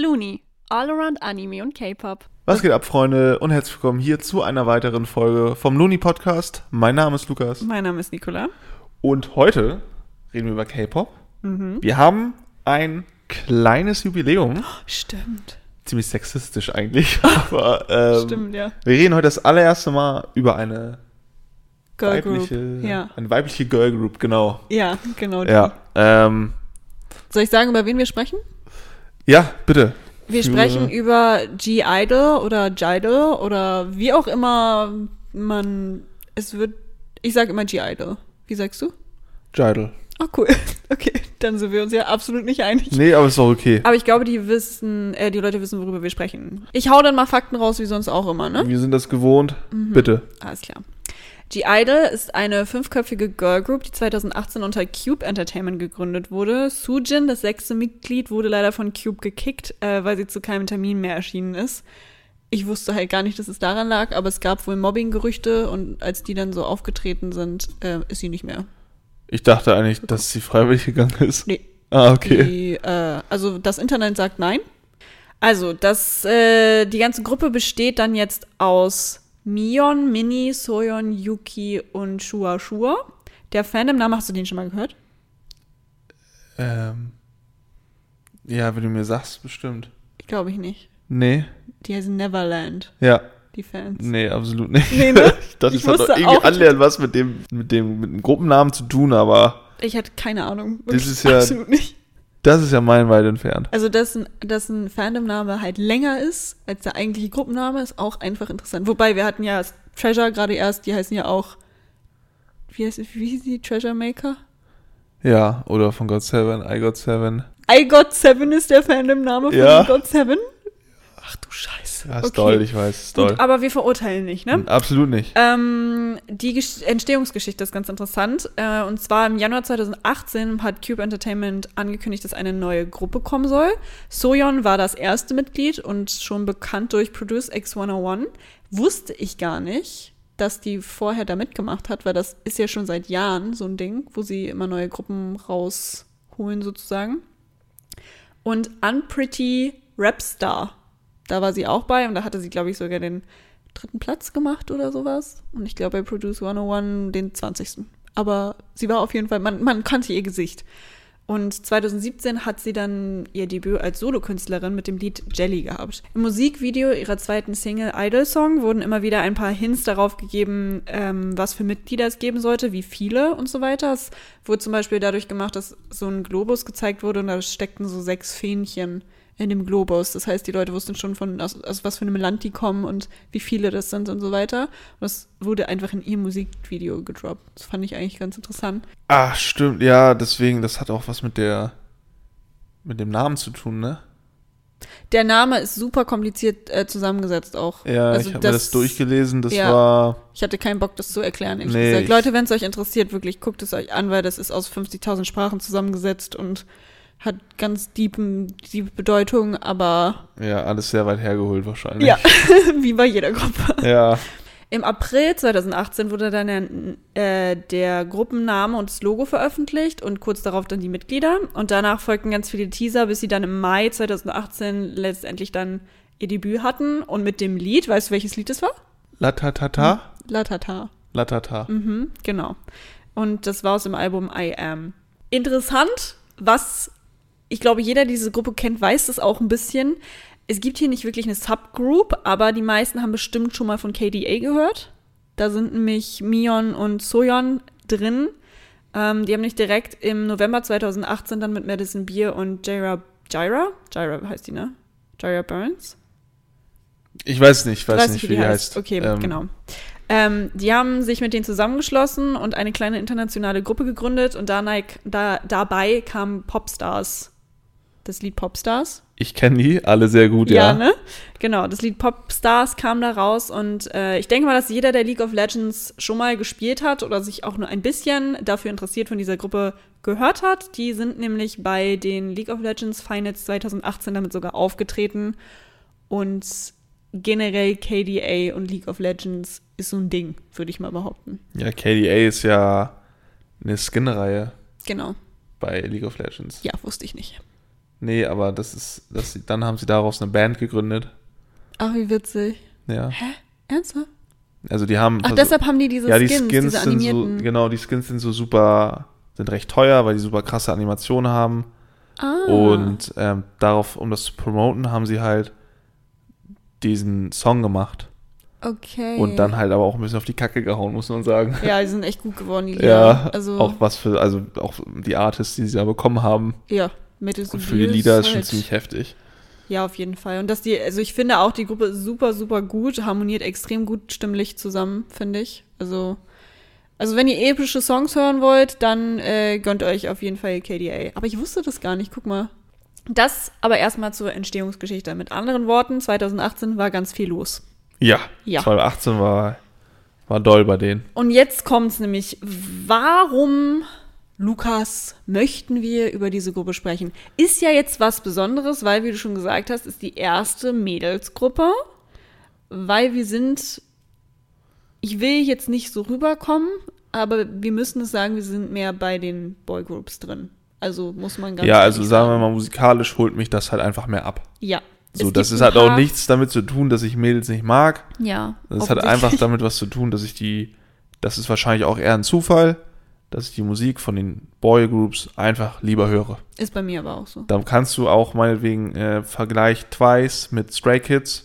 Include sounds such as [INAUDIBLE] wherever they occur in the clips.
Looney, all around Anime und K-Pop. Was geht ab, Freunde, und herzlich willkommen hier zu einer weiteren Folge vom Looney Podcast. Mein Name ist Lukas Mein Name ist Nicola. und heute reden wir über K-Pop. Mhm. Wir haben ein kleines Jubiläum. Stimmt. Ziemlich sexistisch eigentlich, [LAUGHS] aber ähm, Stimmt, ja. wir reden heute das allererste Mal über eine Girl Group. weibliche, Ja. eine weibliche Girl Group, genau. Ja, genau. die. Ja, ähm, Soll ich sagen, über wen wir sprechen? Ja, bitte. Wir Für- sprechen über G-Idol oder G-Idol oder wie auch immer man es wird. Ich sage immer G-Idol. Wie sagst du? Jidal. Oh, cool. [LAUGHS] Okay, dann sind wir uns ja absolut nicht einig. Nee, aber ist auch okay. Aber ich glaube, die wissen, äh, die Leute wissen, worüber wir sprechen. Ich hau dann mal Fakten raus, wie sonst auch immer, ne? Wir sind das gewohnt. Mhm. Bitte. Alles klar. G-Idol ist eine fünfköpfige Girlgroup, die 2018 unter Cube Entertainment gegründet wurde. Sujin, das sechste Mitglied, wurde leider von Cube gekickt, äh, weil sie zu keinem Termin mehr erschienen ist. Ich wusste halt gar nicht, dass es daran lag, aber es gab wohl Mobbing-Gerüchte und als die dann so aufgetreten sind, äh, ist sie nicht mehr. Ich dachte eigentlich, dass sie freiwillig gegangen ist. Nee. Ah, okay. Die, äh, also das Internet sagt nein. Also, das, äh, die ganze Gruppe besteht dann jetzt aus Mion, Mini, Soyeon, Yuki und Shua Shua. Der Fandom-Name, hast du den schon mal gehört? Ähm, ja, wenn du mir sagst, bestimmt. Glaube ich nicht. Nee. Die heißen Neverland, Ja. die Fans. Nee, absolut nicht. Nee, ne? [LAUGHS] ich dachte, Ich das hat doch irgendwie annähernd was mit dem, mit dem, mit dem Gruppennamen zu tun, aber Ich hatte keine Ahnung. Das ist ja- Absolut nicht. Das ist ja meilenweit entfernt. Also, dass ein, dass ein Fandom-Name halt länger ist als der eigentliche Gruppenname, ist auch einfach interessant. Wobei, wir hatten ja Treasure gerade erst, die heißen ja auch, wie heißt wie hieß die? Treasure Maker? Ja, oder von God Seven, I Got Seven. I Got Seven ist der Fandom-Name von Ja. God Seven? Ach du Scheiße. Ja, ist okay. toll, ich weiß, ist Gut, toll. aber wir verurteilen nicht, ne? Absolut nicht. Ähm, die Gesch Entstehungsgeschichte ist ganz interessant. Äh, und zwar im Januar 2018 hat Cube Entertainment angekündigt, dass eine neue Gruppe kommen soll. Soyeon war das erste Mitglied und schon bekannt durch Produce X101. Wusste ich gar nicht, dass die vorher da mitgemacht hat, weil das ist ja schon seit Jahren so ein Ding, wo sie immer neue Gruppen rausholen sozusagen. Und Unpretty Rapstar, da war sie auch bei und da hatte sie, glaube ich, sogar den dritten Platz gemacht oder sowas. Und ich glaube bei Produce 101 den 20. Aber sie war auf jeden Fall, man, man kannte ihr Gesicht. Und 2017 hat sie dann ihr Debüt als Solokünstlerin mit dem Lied Jelly gehabt. Im Musikvideo ihrer zweiten Single Idol Song wurden immer wieder ein paar Hints darauf gegeben, ähm, was für Mitglieder es geben sollte, wie viele und so weiter. Es wurde zum Beispiel dadurch gemacht, dass so ein Globus gezeigt wurde und da steckten so sechs Fähnchen in dem Globus. Das heißt, die Leute wussten schon von, aus, aus was für einem Land die kommen und wie viele das sind und so weiter. Und das wurde einfach in ihr Musikvideo gedroppt. Das fand ich eigentlich ganz interessant. Ach, stimmt, ja, deswegen, das hat auch was mit der, mit dem Namen zu tun, ne? Der Name ist super kompliziert äh, zusammengesetzt auch. Ja, Also ich habe mir das durchgelesen, das ja. war, Ich hatte keinen Bock, das zu erklären. ehrlich Nee, gesagt. Leute, wenn es euch interessiert, wirklich guckt es euch an, weil das ist aus 50.000 Sprachen zusammengesetzt und hat ganz tiefen, tiefe Bedeutung, aber ja, alles sehr weit hergeholt wahrscheinlich. ja, [LAUGHS] wie bei jeder Gruppe. Ja, Im April 2018 wurde dann der, äh, der Gruppenname und das Logo veröffentlicht und kurz darauf dann die Mitglieder. Und danach folgten ganz viele Teaser, bis sie dann im Mai 2018 letztendlich dann ihr Debüt hatten. Und mit dem Lied, weißt du, welches Lied das war? Latatata, Latata. Latata. Mhm, genau. Und das war aus dem Album I Am. Interessant, was ich glaube, jeder, der diese Gruppe kennt, weiß das auch ein bisschen. Es gibt hier nicht wirklich eine Subgroup, aber die meisten haben bestimmt schon mal von KDA gehört. Da sind nämlich Mion und Soyeon drin. Ähm, die haben nicht direkt im November 2018 dann mit Madison Beer und Jaira, Jaira? Jaira heißt die, ne? Jaira Burns? Ich weiß nicht, ich weiß Weißt nicht, wie die heißt. Okay, Ähm, genau. Ähm, die haben sich mit denen zusammengeschlossen und eine kleine internationale Gruppe gegründet und danach, da, dabei kamen Popstars. Das Lied Popstars. Ich kenne die alle sehr gut, ja. ne? Genau, das Lied Popstars kam da raus und äh, ich denke mal, dass jeder, der League of Legends schon mal gespielt hat oder sich auch nur ein bisschen dafür interessiert von dieser Gruppe gehört hat. Die sind nämlich bei den League of Legends Finals 2018 damit sogar aufgetreten und generell KDA und League of Legends ist so ein Ding, würde ich mal behaupten. Ja, KDA ist ja eine Skin-Reihe Genau. bei League of Legends. Ja, wusste ich nicht. Nee, aber das ist, das, dann haben sie daraus eine Band gegründet. Ach, wie witzig. Ja. Hä? Ernsthaft? Also die haben. Ach, also- deshalb haben die diese ja, die Skins, Skins diese sind so, animierten. genau, die Skins sind so super, sind recht teuer, weil die super krasse Animationen haben. ah. Und ähm, darauf, um das zu promoten, haben sie halt diesen Song gemacht. okay. Und dann halt aber auch ein bisschen auf die Kacke gehauen, muss man sagen. Ja, die sind echt gut geworden, die [LAUGHS] Lieder. Ja, also, auch was für, also auch die Artists, die sie da bekommen haben ja, mittels und für die Lieder ist schon ziemlich heftig. Ja, auf jeden Fall. Und dass die, also ich finde auch, die Gruppe ist super, super gut, harmoniert extrem gut stimmlich zusammen, finde ich. Also, also wenn ihr epische Songs hören wollt, dann äh, gönnt euch auf jeden Fall KDA. Aber ich wusste das gar nicht, guck mal. Das aber erstmal zur Entstehungsgeschichte. Mit anderen Worten, 2018 war ganz viel los. Ja, Ja. 2018 war, war doll bei denen. Und jetzt kommt's nämlich, warum, Lukas, möchten wir über diese Gruppe sprechen? Ist ja jetzt was Besonderes, weil, wie du schon gesagt hast, ist die erste Mädelsgruppe, weil wir sind, ich will jetzt nicht so rüberkommen, aber wir müssen es sagen, wir sind mehr bei den Boygroups drin. Also muss man ganz ja, also sagen wir mal, musikalisch holt mich das halt einfach mehr ab. Ja. So, das ist halt auch nichts damit zu tun, dass ich Mädels nicht mag. Ja. Das hat einfach damit was zu tun, dass ich die, das ist wahrscheinlich auch eher ein Zufall, dass ich die Musik von den Boygroups einfach lieber höre. Ist bei mir aber auch so. Dann kannst du auch meinetwegen äh, Vergleich Twice mit Stray Kids.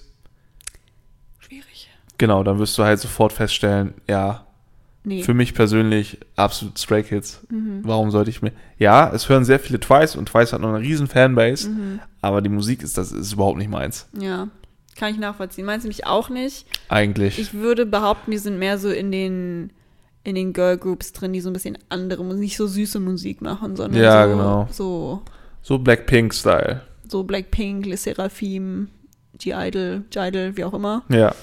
Schwierig. Genau, dann wirst du halt sofort feststellen, ja, Nee. für mich persönlich absolut Stray Kids. Mhm. Warum sollte ich mir. Ja, es hören sehr viele Twice und Twice hat noch eine riesen Fanbase, Mhm. aber die Musik ist das ist überhaupt nicht meins. Ja. Kann ich nachvollziehen. Meinst du mich auch nicht? Eigentlich. Ich würde behaupten, die sind mehr so in den in den Girl Groups drin, die so ein bisschen andere Musik, nicht so süße Musik machen, sondern Ja, so, genau. so so Blackpink-Style. so Blackpink, Le Seraphim, G-Idol, G-Idol, wie auch immer. Ja,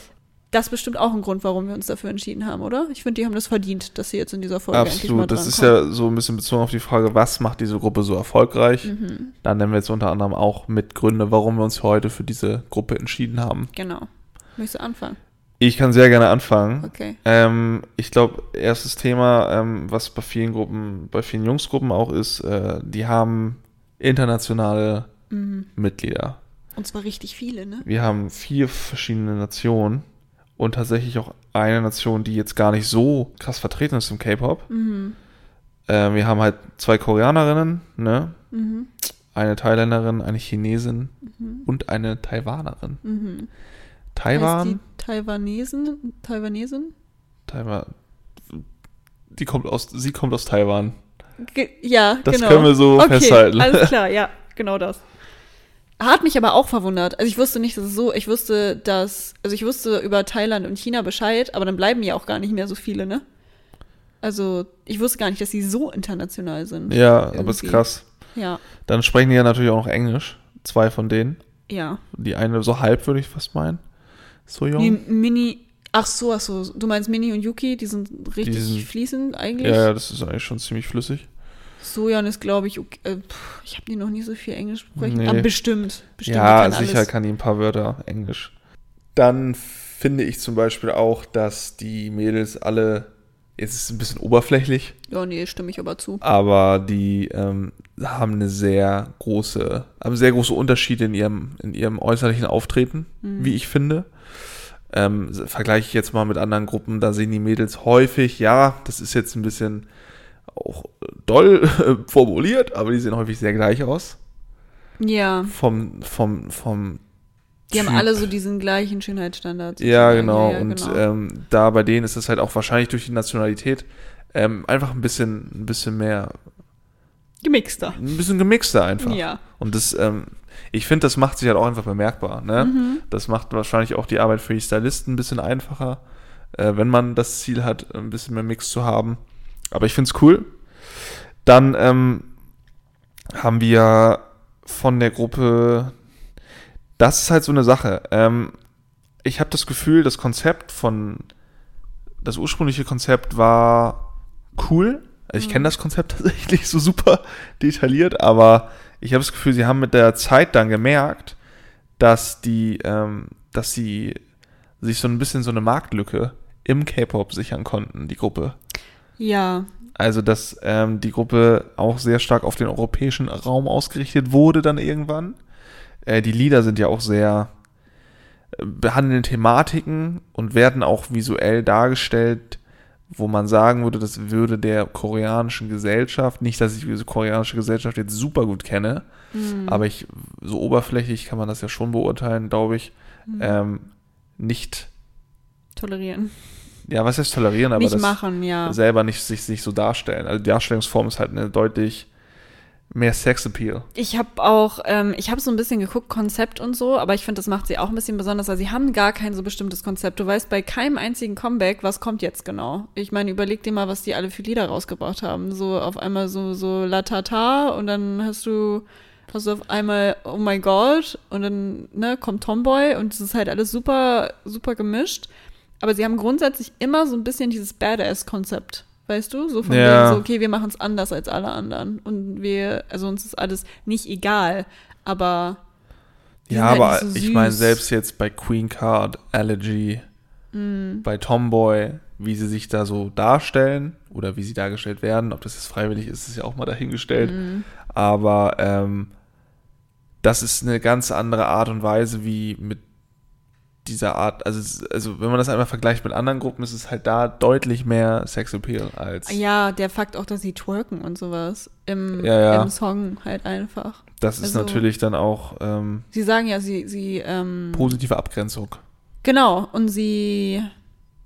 Das ist bestimmt auch ein Grund, warum wir uns dafür entschieden haben, oder? Ich finde, die haben das verdient, dass sie jetzt in dieser Folge endlich mal absolut. Das ist ja so ein bisschen bezogen auf die Frage, was macht diese Gruppe so erfolgreich? Mhm, Da nennen wir jetzt unter anderem auch mit Gründe, warum wir uns heute für diese Gruppe entschieden haben. genau. Möchtest du anfangen? Ich kann sehr gerne anfangen. Okay. Ähm, ich glaube, erstes Thema, ähm, was bei vielen Gruppen, bei vielen Jungsgruppen auch ist, äh, die haben internationale Mhm. Mitglieder. Und zwar richtig viele, ne? Wir haben vier verschiedene Nationen und tatsächlich auch eine Nation, die jetzt gar nicht so krass vertreten ist im K-Pop. Mhm. Äh, wir haben halt zwei Koreanerinnen, ne? Mhm. Eine Thailänderin, eine Chinesin Mhm. und eine Taiwanerin. Mhm. Taiwan? Taiwanesen? Taiwanesen? Taiwan. Die kommt aus, sie kommt aus Taiwan. Ge ja, Das genau. können wir so okay, festhalten. Alles klar, [LAUGHS] ja, genau das. Hat mich aber auch verwundert. Also ich wusste nicht, dass es so, ich wusste, dass, also ich wusste über Thailand und China Bescheid, aber dann bleiben ja auch gar nicht mehr so viele, ne? Also ich wusste gar nicht, dass sie so international sind. Ja, aber ist Irgendwie. krass. Ja, Dann sprechen die ja natürlich auch noch Englisch. Zwei von denen. ja. Die eine so halb, würde ich fast meinen. So jung. Die Mini, ach so, ach so, du meinst Mini und Yuki, die sind richtig Die sind- fließend eigentlich. ja, ja, das ist eigentlich schon ziemlich flüssig. Sojan ist, glaube ich, okay, äh, ich habe die noch nie so viel Englisch sprechen. Nee. Aber bestimmt, bestimmt. die ja, kann sicher alles. kann die ein paar Wörter Englisch. Dann finde ich zum Beispiel auch, dass die Mädels alle, jetzt ist es ein bisschen oberflächlich, Ja, nee, stimme ich aber zu. aber die ähm, haben eine sehr große, haben sehr große Unterschiede in ihrem, in ihrem äußerlichen Auftreten, Mhm. wie ich finde. Ähm, vergleiche ich jetzt mal mit anderen Gruppen, da sehen die Mädels häufig, ja, das ist jetzt ein bisschen auch doll äh, [LAUGHS] formuliert, aber die sehen häufig sehr gleich aus. Ja, Vom, vom, vom die haben alle so diesen gleichen Schönheitsstandard. Ja, genau. Ja, ja, und genau. Ähm, da bei denen ist es halt auch wahrscheinlich durch die Nationalität ähm, einfach ein bisschen, ein bisschen mehr, Gemixter. ein bisschen gemixter einfach. Ja. Und das, ähm, ich finde, das macht sich halt auch einfach bemerkbar. Ne? Mhm. Das macht wahrscheinlich auch die Arbeit für die Stylisten ein bisschen einfacher, äh, wenn man das Ziel hat, ein bisschen mehr Mix zu haben. Aber ich finde es cool. Dann ähm, haben wir von der Gruppe, das ist halt so eine Sache. Ähm, ich habe das Gefühl, das Konzept von, das ursprüngliche Konzept war cool. Also ich kenne das Konzept [LAUGHS] tatsächlich so super detailliert, aber ich habe das Gefühl, sie haben mit der Zeit dann gemerkt, dass die, ähm, dass sie sich so ein bisschen so eine Marktlücke im K-Pop sichern konnten, die Gruppe. Ja. Also, dass ähm, die Gruppe auch sehr stark auf den europäischen Raum ausgerichtet wurde dann irgendwann. Äh, die Lieder sind ja auch sehr äh, behandeln Thematiken und werden auch visuell dargestellt, wo man sagen würde, das würde der koreanischen Gesellschaft, nicht, dass ich diese koreanische Gesellschaft jetzt super gut kenne, Mhm. aber ich, so oberflächlich kann man das ja schon beurteilen, glaube ich, Mhm. ähm, nicht, Tolerieren. ja, was heißt tolerieren, aber Nicht das machen, ja. selber nicht sich, sich so darstellen. Also die Darstellungsform ist halt eine deutlich mehr Sexappeal. Ich habe auch, ähm, ich habe so ein bisschen geguckt, Konzept und so, aber ich finde, das macht sie auch ein bisschen besonders, weil sie haben gar kein so bestimmtes Konzept. Du weißt bei keinem einzigen Comeback, was kommt jetzt genau. Ich meine, überleg dir mal, was die alle für Lieder rausgebracht haben. So auf einmal so, so La Tata und dann hast du, hast du auf einmal Oh my God und dann, ne, kommt Tomboy und es ist halt alles super, super gemischt. Aber sie haben grundsätzlich immer so ein bisschen dieses Badass-Konzept. Weißt du? So von Ja. wegen so, okay, wir machen es anders als alle anderen. Und wir, also uns ist alles nicht egal, aber Ja, sind aber halt so ich meine, selbst jetzt bei Queen Card, Allergy, Mm, bei Tomboy, wie sie sich da so darstellen oder wie sie dargestellt werden, ob das jetzt freiwillig ist, ist ja auch mal dahingestellt. mm, Aber ähm, das ist eine ganz andere Art und Weise, wie mit dieser Art, also, also wenn man das einmal vergleicht mit anderen Gruppen, ist es halt da deutlich mehr Sexappeal als ja, der Fakt auch, dass sie twerken und sowas im, Ja, ja. im Song halt einfach. das ist also- natürlich dann auch ähm, Sie sagen ja, sie, sie, ähm, positive Abgrenzung. genau, und sie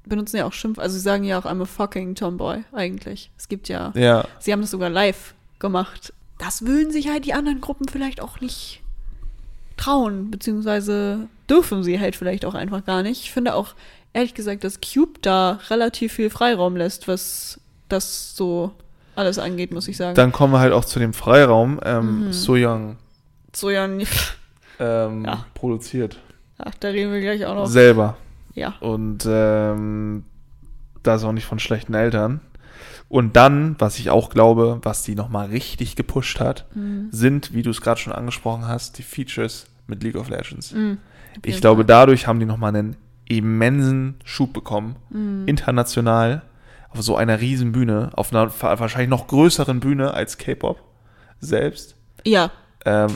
benutzen ja auch Schimpf, also sie sagen ja auch I'm a fucking Tomboy eigentlich. Es gibt ja, Ja, sie haben das sogar live gemacht. Das würden sich halt die anderen Gruppen vielleicht auch nicht trauen, beziehungsweise dürfen sie halt vielleicht auch einfach gar nicht. Ich finde auch, ehrlich gesagt, dass Cube da relativ viel Freiraum lässt, was das so alles angeht, muss ich sagen. dann kommen wir halt auch zu dem Freiraum. Ähm, Mhm. So Young so ja, nee, ähm, Ja. produziert. ach, da reden wir gleich auch noch. Selber. Ja. Und ähm, das auch nicht von schlechten Eltern. Und dann, was ich auch glaube, was die nochmal richtig gepusht hat, Mhm. sind, wie du es gerade schon angesprochen hast, die Features mit League of Legends. Mhm. Ich glaube, dadurch haben die nochmal einen immensen Schub bekommen. Mhm. International, auf so einer riesen Bühne, auf einer wahrscheinlich noch größeren Bühne als K-Pop selbst. Ja, Ähm,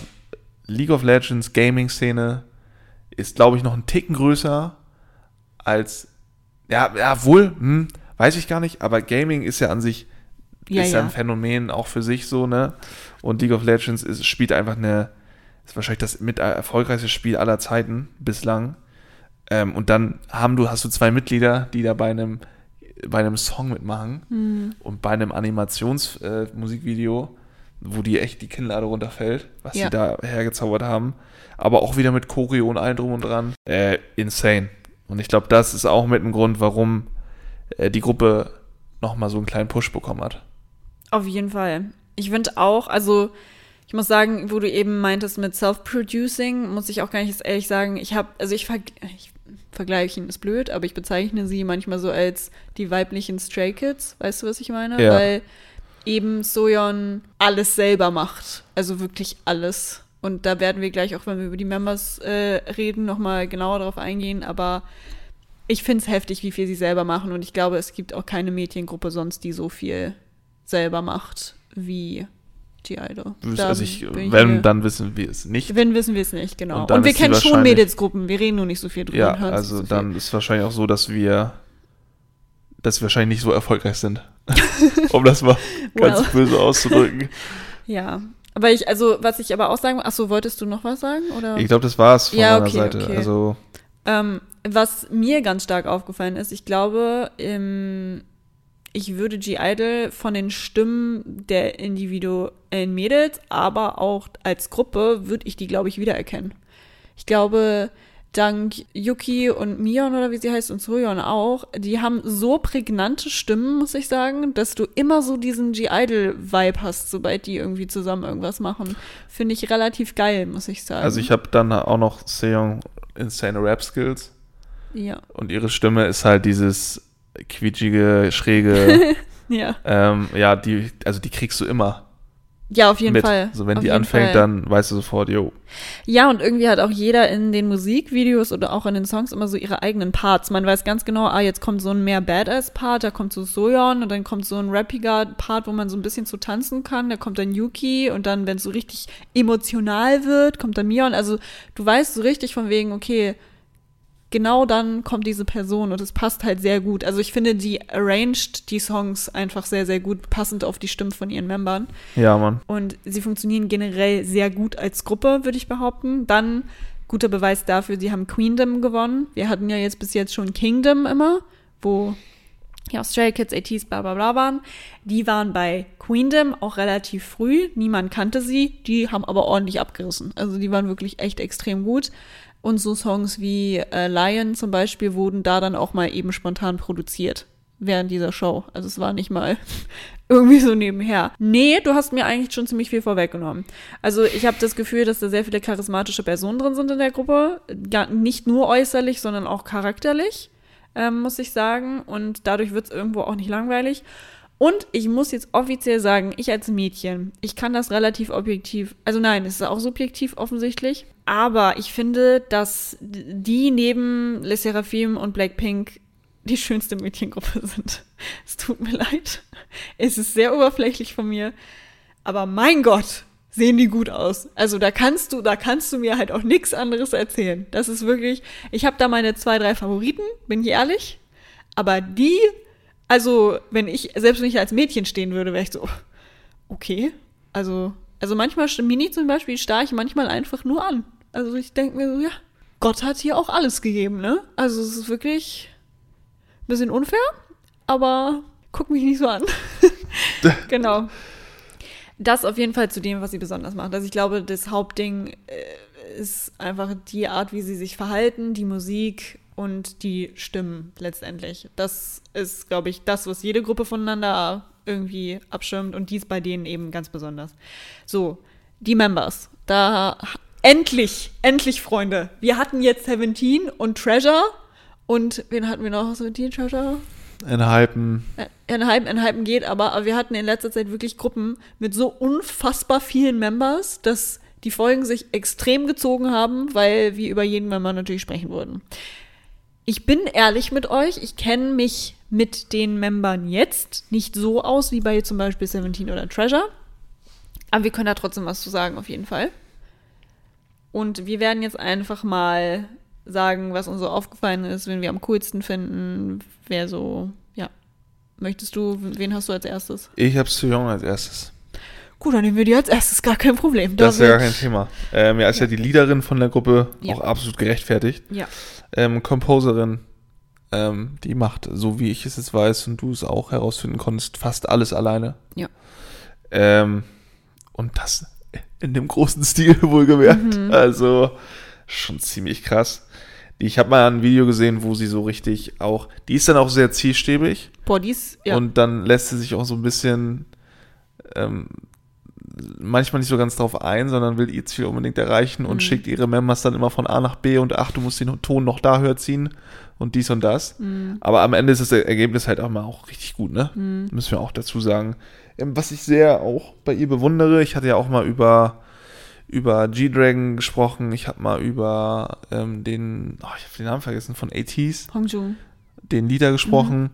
League of Legends Gaming-Szene ist, glaube ich, noch ein Ticken größer als, ja, ja, wohl, hm, weiß ich gar nicht, aber Gaming ist ja an sich, ja, ist ja ja. ein Phänomen auch für sich so, ne? Und League of Legends ist, spielt einfach eine, ist wahrscheinlich das mit erfolgreichste Spiel aller Zeiten bislang. Ähm, und dann haben du, hast du zwei Mitglieder, die da bei einem, bei einem Song mitmachen Mhm. und bei einem Animationsmusikvideo, äh, wo die echt die Kinnlade runterfällt, was Ja. sie da hergezaubert haben. Aber auch wieder mit Choreo und allem drum und dran. Äh, insane. Und ich glaube, das ist auch mit ein Grund, warum äh, die Gruppe nochmal so einen kleinen Push bekommen hat. Auf jeden Fall. Ich finde auch, also ich muss sagen, wo du eben meintest mit Self-Producing, muss ich auch gar nicht jetzt ehrlich sagen, ich habe, also ich, ver ich vergleichen ist blöd, aber ich bezeichne sie manchmal so als die weiblichen Stray Kids, weißt du, was ich meine? Ja. Weil eben Soyeon alles selber macht, also wirklich alles. Und da werden wir gleich auch, wenn wir über die Members äh, reden, nochmal genauer darauf eingehen, aber ich finde es heftig, wie viel sie selber machen und ich glaube, es gibt auch keine Mädchengruppe sonst, die so viel selber macht wie die Idol. Da also ich, wenn, dann wissen wir es nicht. wenn wissen wir es nicht, genau. Und Und, wir kennen schon Mädelsgruppen, wir reden nur nicht so viel drüber. Ja, also so viel. dann ist wahrscheinlich auch so, dass wir, dass wir wahrscheinlich nicht so erfolgreich sind. [LAUGHS] um das mal ganz Well. böse auszudrücken. [LAUGHS] Ja. Aber ich, also, was ich aber auch sagen, ach so, wolltest du noch was sagen? Oder? Ich glaube, das war es von Ja, meiner okay, Seite. okay. Also, Ähm, was mir ganz stark aufgefallen ist, ich glaube, ähm, ich würde G-Idol von den Stimmen der individuellen Mädels, aber auch als Gruppe, würde ich die, glaube ich, wiedererkennen. Ich glaube, dank Yuki und Mion oder wie sie heißt und Soyeon auch, die haben so prägnante Stimmen, muss ich sagen, dass du immer so diesen G-Idol-Vibe hast, sobald die irgendwie zusammen irgendwas machen. Finde ich relativ geil, muss ich sagen. also ich habe dann auch noch Seong Insane Rap Skills Ja. und ihre Stimme ist halt dieses quietschige, schräge, [LAUGHS] Ja. ähm, ja, die, also die kriegst du immer. Ja, auf jeden mit. Fall. So, wenn auf die anfängt, Fall. dann weißt du sofort, yo. Ja, und irgendwie hat auch jeder in den Musikvideos oder auch in den Songs immer so ihre eigenen Parts. Man weiß ganz genau, ah, jetzt kommt so ein mehr Badass-Part, da kommt so Soyeon und dann kommt so ein rappiger Part, wo man so ein bisschen zu tanzen kann. Da kommt dann Yuki und dann, wenn es so richtig emotional wird, kommt dann Mion. Also du weißt so richtig von wegen, okay, genau dann kommt diese Person und es passt halt sehr gut. Also ich finde, die arranged die Songs einfach sehr, sehr gut, passend auf die Stimmen von ihren Membern. Ja, Mann. Und sie funktionieren generell sehr gut als Gruppe, würde ich behaupten. Dann guter Beweis dafür, sie haben Queendom gewonnen. Wir hatten ja jetzt bis jetzt schon Kingdom immer, wo ja Stray Kids, ATs, bla bla bla waren. Die waren bei Queendom auch relativ früh. Niemand kannte sie. Die haben aber ordentlich abgerissen. Also die waren wirklich echt extrem gut. Und so Songs wie äh, Lion zum Beispiel wurden da dann auch mal eben spontan produziert während dieser Show. Also es war nicht mal [LAUGHS] irgendwie so nebenher. Nee, du hast mir eigentlich schon ziemlich viel vorweggenommen. Also ich habe das Gefühl, dass da sehr viele charismatische Personen drin sind in der Gruppe. Gar, nicht nur äußerlich, sondern auch charakterlich, ähm, muss ich sagen. Und dadurch wird es irgendwo auch nicht langweilig. Und ich muss jetzt offiziell sagen, ich als Mädchen, ich kann das relativ objektiv, also nein, es ist auch subjektiv offensichtlich, aber ich finde, dass die neben Le Seraphim und Blackpink die schönste Mädchengruppe sind. [LAUGHS] Es tut mir leid. Es ist sehr oberflächlich von mir, aber mein Gott, sehen die gut aus. Also da kannst du, da kannst du mir halt auch nichts anderes erzählen. Das ist wirklich, ich habe da meine zwei, drei Favoriten, bin ich ehrlich, aber die also, wenn ich, selbst wenn ich als Mädchen stehen würde, wäre ich so, okay. Also, also manchmal, Mini zum Beispiel, starre ich manchmal einfach nur an. Also ich denke mir so, ja, Gott hat hier auch alles gegeben, ne? Also es ist wirklich ein bisschen unfair, aber guck mich nicht so an. [LAUGHS] genau. Das auf jeden Fall zu dem, was sie besonders macht. Also ich glaube, das Hauptding äh, ist einfach die Art, wie sie sich verhalten, die Musik und die Stimmen letztendlich. Das ist, glaube ich, das, was jede Gruppe voneinander irgendwie abschirmt und dies bei denen eben ganz besonders. So, die Members. Da endlich, endlich, Freunde. Wir hatten jetzt Seventeen und Treasure und wen hatten wir noch? Seventeen, Treasure? In Hypen. In Hypen, in Hypen geht, aber, aber wir hatten in letzter Zeit wirklich Gruppen mit so unfassbar vielen Members, dass die Folgen sich extrem gezogen haben, weil wir über jeden Member natürlich sprechen würden. Ich bin ehrlich mit euch, ich kenne mich mit den Membern jetzt nicht so aus wie bei zum Beispiel Seventeen oder Treasure. Aber wir können da trotzdem was zu sagen, auf jeden Fall. Und wir werden jetzt einfach mal sagen, was uns so aufgefallen ist, wen wir am coolsten finden, wer so, ja. Möchtest du, wen hast du als erstes? Ich habe Soo-Young als erstes. Gut, dann nehmen wir die als erstes, gar kein Problem. Das ist ja gar kein Thema. Ähm, ja, ist ja. die Leaderin von der Gruppe, Ja. auch absolut gerechtfertigt. Ja. Ähm, Composerin, ähm, die macht, so wie ich es jetzt weiß und du es auch herausfinden konntest, fast alles alleine. Ja. Ähm, und das in dem großen Stil [LAUGHS] wohlgemerkt. Mhm. Also schon ziemlich krass. Ich habe mal ein Video gesehen, wo sie so richtig auch, die ist dann auch sehr zielstrebig Boah, die ist, ja. und dann lässt sie sich auch so ein bisschen ähm, manchmal nicht so ganz drauf ein, sondern will ihr Ziel unbedingt erreichen und Mhm. schickt ihre Members dann immer von A nach B und ach, du musst den Ton noch da höher ziehen und dies und das. Mhm. Aber am Ende ist das Ergebnis halt auch mal auch richtig gut, ne? Mhm. Müssen wir auch dazu sagen. Ähm, was ich sehr auch bei ihr bewundere, ich hatte ja auch mal über, über G-Dragon gesprochen, ich habe mal über ähm, den, oh, ich habe den Namen vergessen, von ATs, Hongju. den Lieder gesprochen.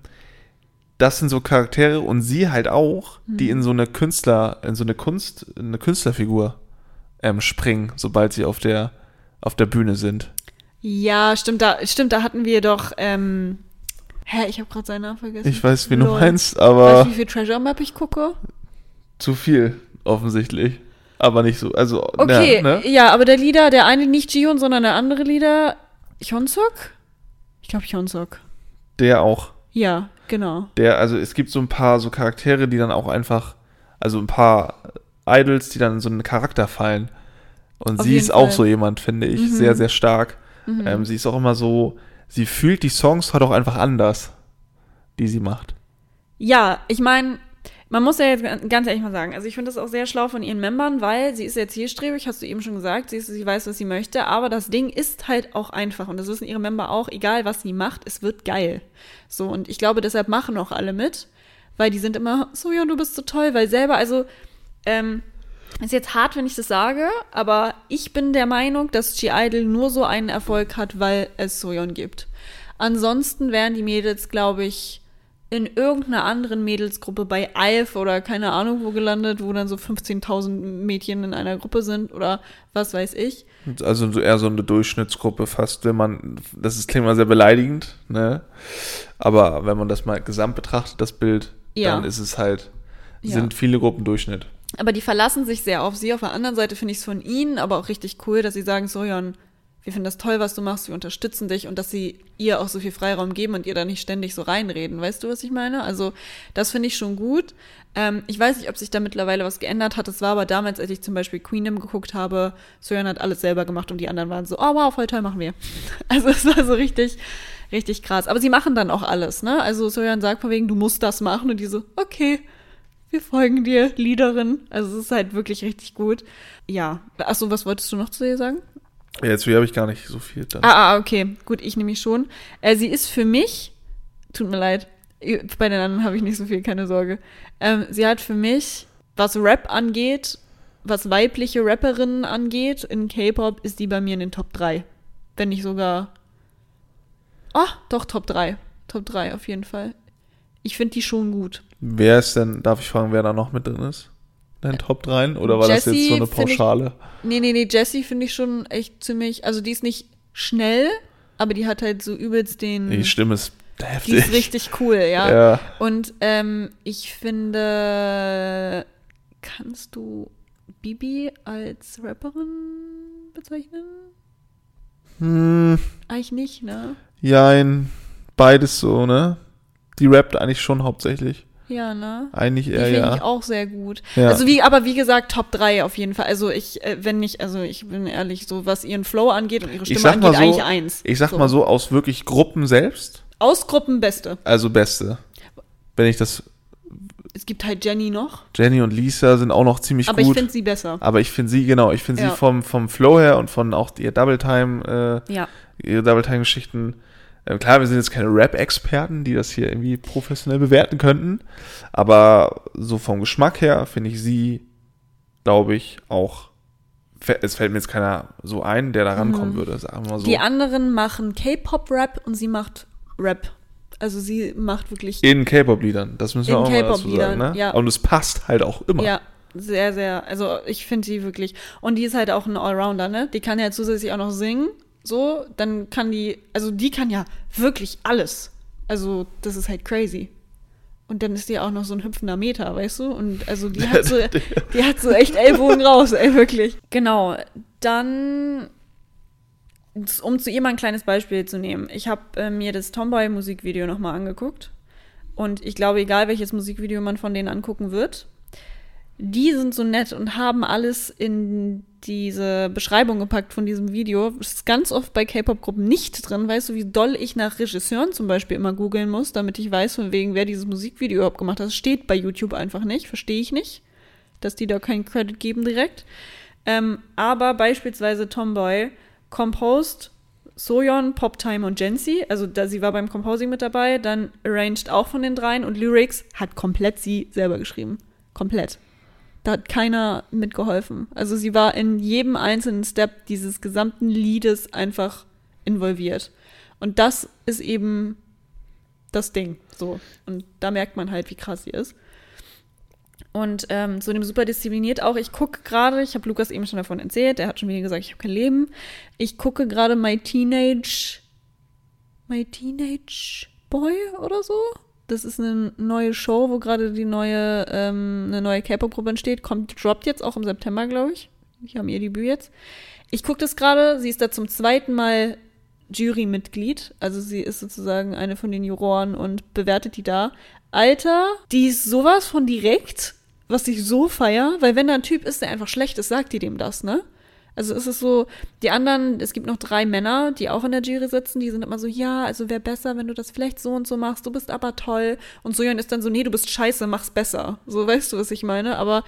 Das sind so Charaktere und sie halt auch, die in so eine Künstler, in so eine Kunst, in eine Künstlerfigur ähm, springen, sobald sie auf der, auf der Bühne sind. Ja, stimmt, da, stimmt, da hatten wir doch, ähm, hä, ich habe gerade seinen Namen vergessen. Ich weiß, wie du meinst, Weißt aber du, wie viel Treasure Map ich gucke? zu viel, offensichtlich. Aber nicht so, also, Okay, ja, ne? ja, aber der Leader, der eine nicht Jihoon, sondern der andere Leader, Hyunsuk? Ich glaube Hyunsuk. der auch. Ja, genau. Der, also es gibt so ein paar so Charaktere, die dann auch einfach, also ein paar Idols, die dann in so einen Charakter fallen. Und Auf sie ist auch Fall. so jemand, finde ich, Mhm. sehr, sehr stark. Mhm. Ähm, sie ist auch immer so, sie fühlt die Songs halt auch einfach anders, die sie macht. Ja, ich meine, man muss ja jetzt gan- ganz ehrlich mal sagen, also ich finde das auch sehr schlau von ihren Membern, weil sie ist sehr zielstrebig, hast du eben schon gesagt, sie, ist, sie weiß, was sie möchte, aber das Ding ist halt auch einfach und das wissen ihre Member auch, egal was sie macht, es wird geil. So, und ich glaube, deshalb machen auch alle mit, weil die sind immer, so ja, du bist so toll, weil selber, also, ähm, Ist jetzt hart, wenn ich das sage, aber ich bin der Meinung, dass G-Idol nur so einen Erfolg hat, weil es Soyeon gibt. Ansonsten wären die Mädels, glaube ich, in irgendeiner anderen Mädelsgruppe bei Alf oder keine Ahnung wo gelandet, wo dann so 15.000 Mädchen in einer Gruppe sind oder was weiß ich. Also eher so eine Durchschnittsgruppe fast, wenn man, das ist, klingt mal sehr beleidigend, ne? Aber wenn man das mal gesamt betrachtet, das Bild, Ja. dann ist es halt, Ja. sind viele Gruppen Durchschnitt. Aber die verlassen sich sehr auf sie. Auf der anderen Seite finde ich es von ihnen aber auch richtig cool, dass sie sagen, Sojan, wir finden das toll, was du machst, wir unterstützen dich und dass sie ihr auch so viel Freiraum geben und ihr da nicht ständig so reinreden. Weißt du, was ich meine? Also das finde ich schon gut. Ähm, ich weiß nicht, ob sich da mittlerweile was geändert hat. Es war aber damals, als ich zum Beispiel Queendom geguckt habe, Sojan hat alles selber gemacht und die anderen waren so, oh wow, voll toll, machen wir. [LAUGHS] Also es war so richtig, richtig krass. Aber sie machen dann auch alles, ne? Also Sojan sagt von wegen, du musst das machen und die so, okay, wir folgen dir, Leaderin. Also es ist halt wirklich richtig gut. Ja. Achso, was wolltest du noch zu ihr sagen? Ja, Jetzt habe ich gar nicht so viel dann. Ah, ah, okay. Gut, ich nämlich schon. Äh, sie ist für mich, tut mir leid, bei den anderen habe ich nicht so viel, keine Sorge. Ähm, sie hat für mich, was Rap angeht, was weibliche Rapperinnen angeht, in K-Pop ist die bei mir in den Top 3. Wenn nicht sogar. Oh, doch, Top 3. Top 3 auf jeden Fall. Ich finde die schon gut. Wer ist denn, darf ich fragen, wer da noch mit drin ist? Dein Top 3? Oder war das Jessie jetzt so eine find ich- Pauschale? Nee, nee, nee, Jessie finde ich schon echt ziemlich. Also die ist nicht schnell, aber die hat halt so übelst den. Die Stimme ist die heftig. ist richtig cool, ja. [LAUGHS] Ja. Und ähm, ich finde, kannst du Bibi als Rapperin bezeichnen? Hm, Eigentlich nicht, ne? jein. Beides so, ne? Die rappt eigentlich schon hauptsächlich. Ja, ne? Eigentlich Die eher, finde ja. ich auch sehr gut. Ja. Also wie, aber wie gesagt, Top 3 auf jeden Fall. Also ich, äh, wenn nicht, also ich bin ehrlich, so was ihren Flow angeht und ihre Stimme angeht, so- eigentlich eins. Ich sag mal so, aus wirklich Gruppen selbst, Ausgruppen Beste. also Beste. Wenn ich das, Es gibt halt Jenny noch, Jenny und Lisa sind auch noch ziemlich aber ich gut. finde sie besser. aber ich finde sie, genau, ich finde Ja. sie vom, vom Flow her und von auch ihr Double Time, äh, Ja. ihre Double Time Geschichten. Äh, klar, wir sind jetzt keine Rap-Experten, die das hier irgendwie professionell bewerten könnten. Aber so vom Geschmack her finde ich sie, glaube ich, auch. Es fällt mir jetzt keiner so ein, der da rankommen würde, sagen wir mal so. Mhm. Die anderen machen K-Pop-Rap und sie macht Rap. Also sie macht wirklich In K-Pop-Liedern, das müssen wir auch mal dazu sagen. K-Pop-Liedern, Ne? ja. Und es passt halt auch immer. Ja, sehr, sehr. Also ich finde die wirklich. Und die ist halt auch ein Allrounder, ne? Die kann ja zusätzlich auch noch singen. So, dann kann die, also die kann ja wirklich alles. Also, das ist halt crazy. Und dann ist die auch noch so ein hüpfender Meter, weißt du? Und also die hat so, [LAUGHS] die hat so echt Ellbogen raus, ey, wirklich. Genau. Dann, um zu ihr mal ein kleines Beispiel zu nehmen. Ich habe äh, mir das Tomboy-Musikvideo nochmal angeguckt. Und ich glaube, egal welches Musikvideo man von denen angucken wird, die sind so nett und haben alles in diese Beschreibung gepackt von diesem Video. Das ist ganz oft bei K-Pop-Gruppen nicht drin. Weißt du, wie doll ich nach Regisseuren zum Beispiel immer googeln muss, damit ich weiß, von wegen, wer dieses Musikvideo überhaupt gemacht hat. Das steht bei YouTube einfach nicht. Verstehe ich nicht, dass die da keinen Credit geben direkt. Ähm, aber beispielsweise Tomboy composed Soyeon, Poptime und Jency. Also da, sie war beim Composing mit dabei. Dann arranged auch von den dreien. Und Lyrics hat komplett sie selber geschrieben. Komplett. Da hat keiner mitgeholfen. Also sie war in jedem einzelnen Step dieses gesamten Liedes einfach involviert. Und das ist eben das Ding. So. Und da merkt man halt, wie krass sie ist. Und ähm, so dem super diszipliniert auch. Ich gucke gerade, ich habe Lukas eben schon davon erzählt, der hat schon wieder gesagt, ich habe kein Leben. Ich gucke gerade My Teenage, My Teenage Boy oder so. Das ist eine neue Show, wo gerade die neue, ähm, eine neue K-Pop-Gruppe entsteht. Kommt, droppt jetzt auch im September, glaube ich. Die haben ihr Debüt jetzt. Ich gucke das gerade. Sie ist da zum zweiten Mal Jurymitglied. Also sie ist sozusagen eine von den Juroren und bewertet die da. Alter, die ist sowas von direkt, was ich so feier, weil wenn da ein Typ ist, der einfach schlecht ist, sagt die dem das, ne? Also es ist so, die anderen, es gibt noch drei Männer, die auch in der Jury sitzen, die sind immer so, ja, also wäre besser, wenn du das vielleicht so und so machst, du bist aber toll. Und Sojan ist dann so, nee, du bist scheiße, mach's besser. So, weißt du, was ich meine? Aber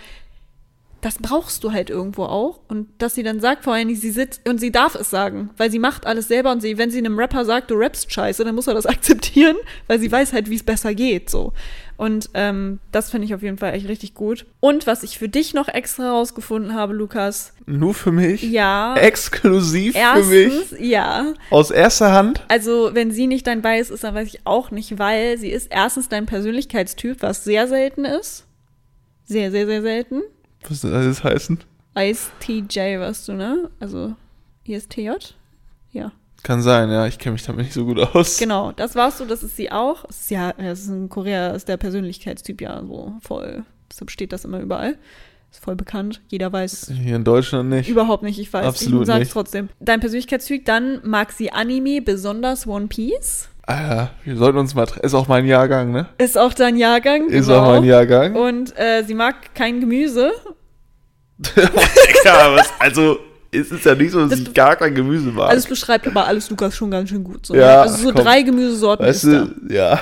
das brauchst du halt irgendwo auch. Und dass sie dann sagt vor allem, sie sitzt und sie darf es sagen, weil sie macht alles selber und sie, wenn sie einem Rapper sagt, du rappst scheiße, dann muss er das [LAUGHS] akzeptieren, weil sie weiß halt, wie es besser geht, so. Und ähm, das finde ich auf jeden Fall echt richtig gut. Und was ich für dich noch extra rausgefunden habe, Lukas. Nur für mich? Ja. Exklusiv Erstens, für mich? ja. Aus erster Hand? Also, wenn sie nicht dein Bias ist, dann weiß ich auch nicht, weil sie ist erstens dein Persönlichkeitstyp, was sehr selten ist. Sehr, sehr, sehr selten. Was soll das heißen? ISTJ warst du, ne? Also ISTJ? Ja. Kann sein, ja. Ich kenne mich damit nicht so gut aus. Genau, das warst du, das ist sie auch. Ist ja, das ist in Korea ist der Persönlichkeitstyp ja so voll. Deshalb steht das immer überall. Ist voll bekannt. Jeder weiß. Hier in Deutschland nicht. Überhaupt nicht, ich weiß. Absolut ich sag's nicht. trotzdem. Dein Persönlichkeitstyp, dann mag sie Anime, besonders One Piece. Ah, wir sollten uns mal. Ist auch mein Jahrgang, ne? Ist auch dein Jahrgang. Ist genau. auch mein Jahrgang. Und äh, sie mag kein Gemüse. [LAUGHS] ja, was, also, es ist ja nicht so, dass Das- ich gar kein Gemüse mag. Also es beschreibt aber alles Lukas schon ganz schön gut. So, Ja, ne? Also so komm. drei Gemüsesorten weißt ist da. du, ja.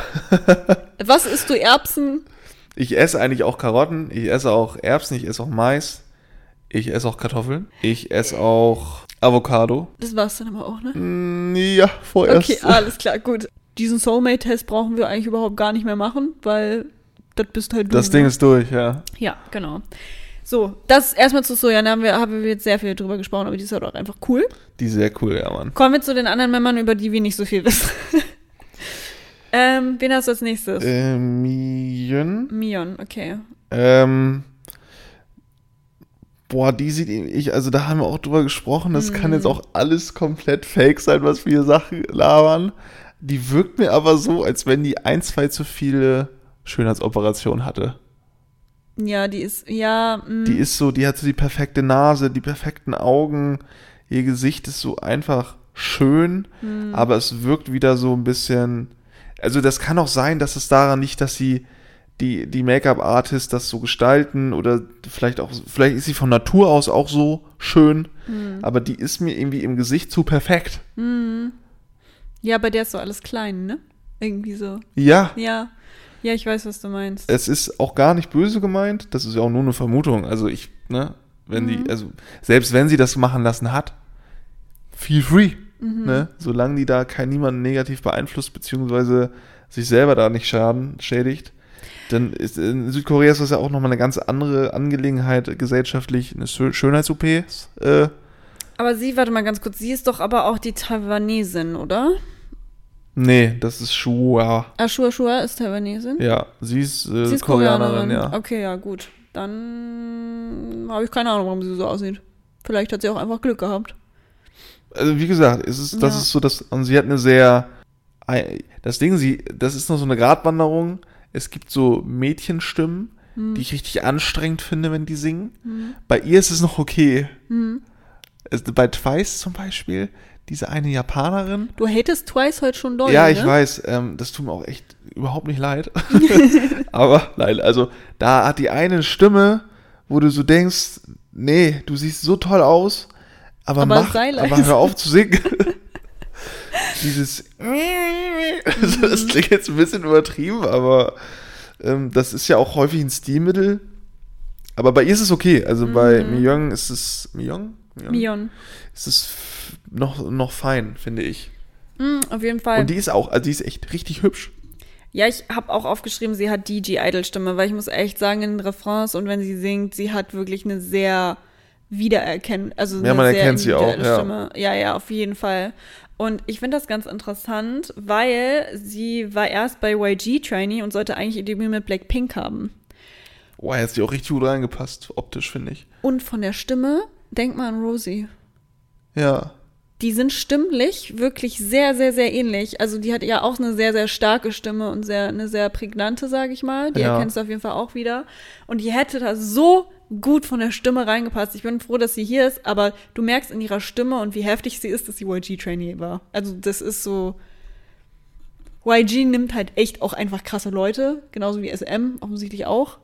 [LAUGHS] Was isst du? Erbsen? Ich esse eigentlich auch Karotten, ich esse auch Erbsen, ich esse auch Mais, ich esse auch Kartoffeln, ich esse auch Avocado. Das war's dann aber auch, ne? Mm, Ja, vorerst. Okay, alles klar, gut. Diesen Soulmate-Test brauchen wir eigentlich überhaupt gar nicht mehr machen, weil das bist halt du. Das ne? Ding ist durch, ja. Ja, genau. So, das erstmal zu Soja, da haben wir, haben wir jetzt sehr viel drüber gesprochen, aber die ist halt auch einfach cool. Die ist sehr cool, ja, Mann. Kommen wir zu den anderen Männern, über die wir nicht so viel wissen. [LAUGHS] ähm, wen hast du als nächstes? Äh, Mion. Mion, okay. Ähm, boah, die sieht ich, also da haben wir auch drüber gesprochen, das kann Mhm. jetzt auch alles komplett fake sein, was wir hier Sachen labern. Die wirkt mir aber so, als wenn die ein, zwei zu viele Schönheitsoperationen hatte. Ja, die ist, ja, mm, Die ist so, die hat so die perfekte Nase, die perfekten Augen, ihr Gesicht ist so einfach schön, Mhm. aber es wirkt wieder so ein bisschen. Also das kann auch sein, dass es daran liegt, dass sie die, die Make-up-Artist das so gestalten oder vielleicht auch, vielleicht ist sie von Natur aus auch so schön, Mhm. aber die ist mir irgendwie im Gesicht zu perfekt. ja, bei der ist so alles klein, ne? Irgendwie so. Ja, Ja, ja, ich weiß, was du meinst. es ist auch gar nicht böse gemeint, das ist ja auch nur eine Vermutung. Also ich, ne, wenn die, also selbst wenn sie das machen lassen hat, feel free, ne, solange die da kein niemanden negativ beeinflusst, beziehungsweise sich selber da nicht schaden, schädigt. Dann ist in Südkorea ist das ja auch nochmal eine ganz andere Angelegenheit gesellschaftlich, eine Schö- Schönheits-OPs. Äh, Aber sie, warte mal ganz kurz, sie ist doch aber auch die Taiwanesin, oder? nee, das ist Shua. Ashua Shua ist Taiwanesin? Ja, sie ist, äh, sie ist Koreanerin, Koreanerin. ja. Okay, ja, gut. Dann habe ich keine Ahnung, warum sie so aussieht. Vielleicht hat sie auch einfach Glück gehabt. also wie gesagt, es ist, das Ja. ist so, dass, und sie hat eine sehr, das Ding, sie, das ist noch so eine Gratwanderung. Es gibt so Mädchenstimmen, Hm. die ich richtig anstrengend finde, wenn die singen. Bei ihr ist es noch okay. Hm. Es, bei Twice zum Beispiel, diese eine Japanerin. Du hatest Twice heute schon doll, ja, ich ne? weiß, ähm, das tut mir auch echt überhaupt nicht leid. [LAUGHS] [LAUGHS] Aber nein, also da hat die eine Stimme, wo du so denkst, nee, du siehst so toll aus, aber, Aber mach, aber hör auf zu singen. [LAUGHS] Dieses, also [LAUGHS] das klingt jetzt ein bisschen übertrieben, aber ähm, das ist ja auch häufig ein Stilmittel. Aber bei ihr ist es okay. Also bei Myeong ist es Myeong? Mion. Ist es noch, noch fein, finde ich. Hm, auf jeden Fall. Und die ist auch, also die ist echt richtig hübsch. Ja, ich habe auch aufgeschrieben, sie hat DJ Idol Stimme, weil ich muss echt sagen, in den Refrains und wenn sie singt, sie hat wirklich eine sehr wiedererkennen, also eine Ja, man sehr erkennt sie auch, ja. Stimme. Ja, ja, auf jeden Fall. Und ich finde das ganz interessant, weil sie war erst bei YG Trainee und sollte eigentlich ihr Debüt mit Blackpink haben. Boah, jetzt die auch richtig gut reingepasst, optisch, finde ich. Und von der Stimme, denk mal an Rosie. Ja. Die sind stimmlich wirklich sehr, sehr, sehr ähnlich. Also die hat ja auch eine sehr, sehr starke Stimme und sehr, eine sehr prägnante, sage ich mal. Die Ja. erkennst du auf jeden Fall auch wieder. Und die hätte da so gut von der Stimme reingepasst. Ich bin froh, dass sie hier ist, aber du merkst in ihrer Stimme und wie heftig sie ist, dass sie YG-Trainee war. Also das ist so. YG nimmt halt echt auch einfach krasse Leute, genauso wie SM, offensichtlich auch.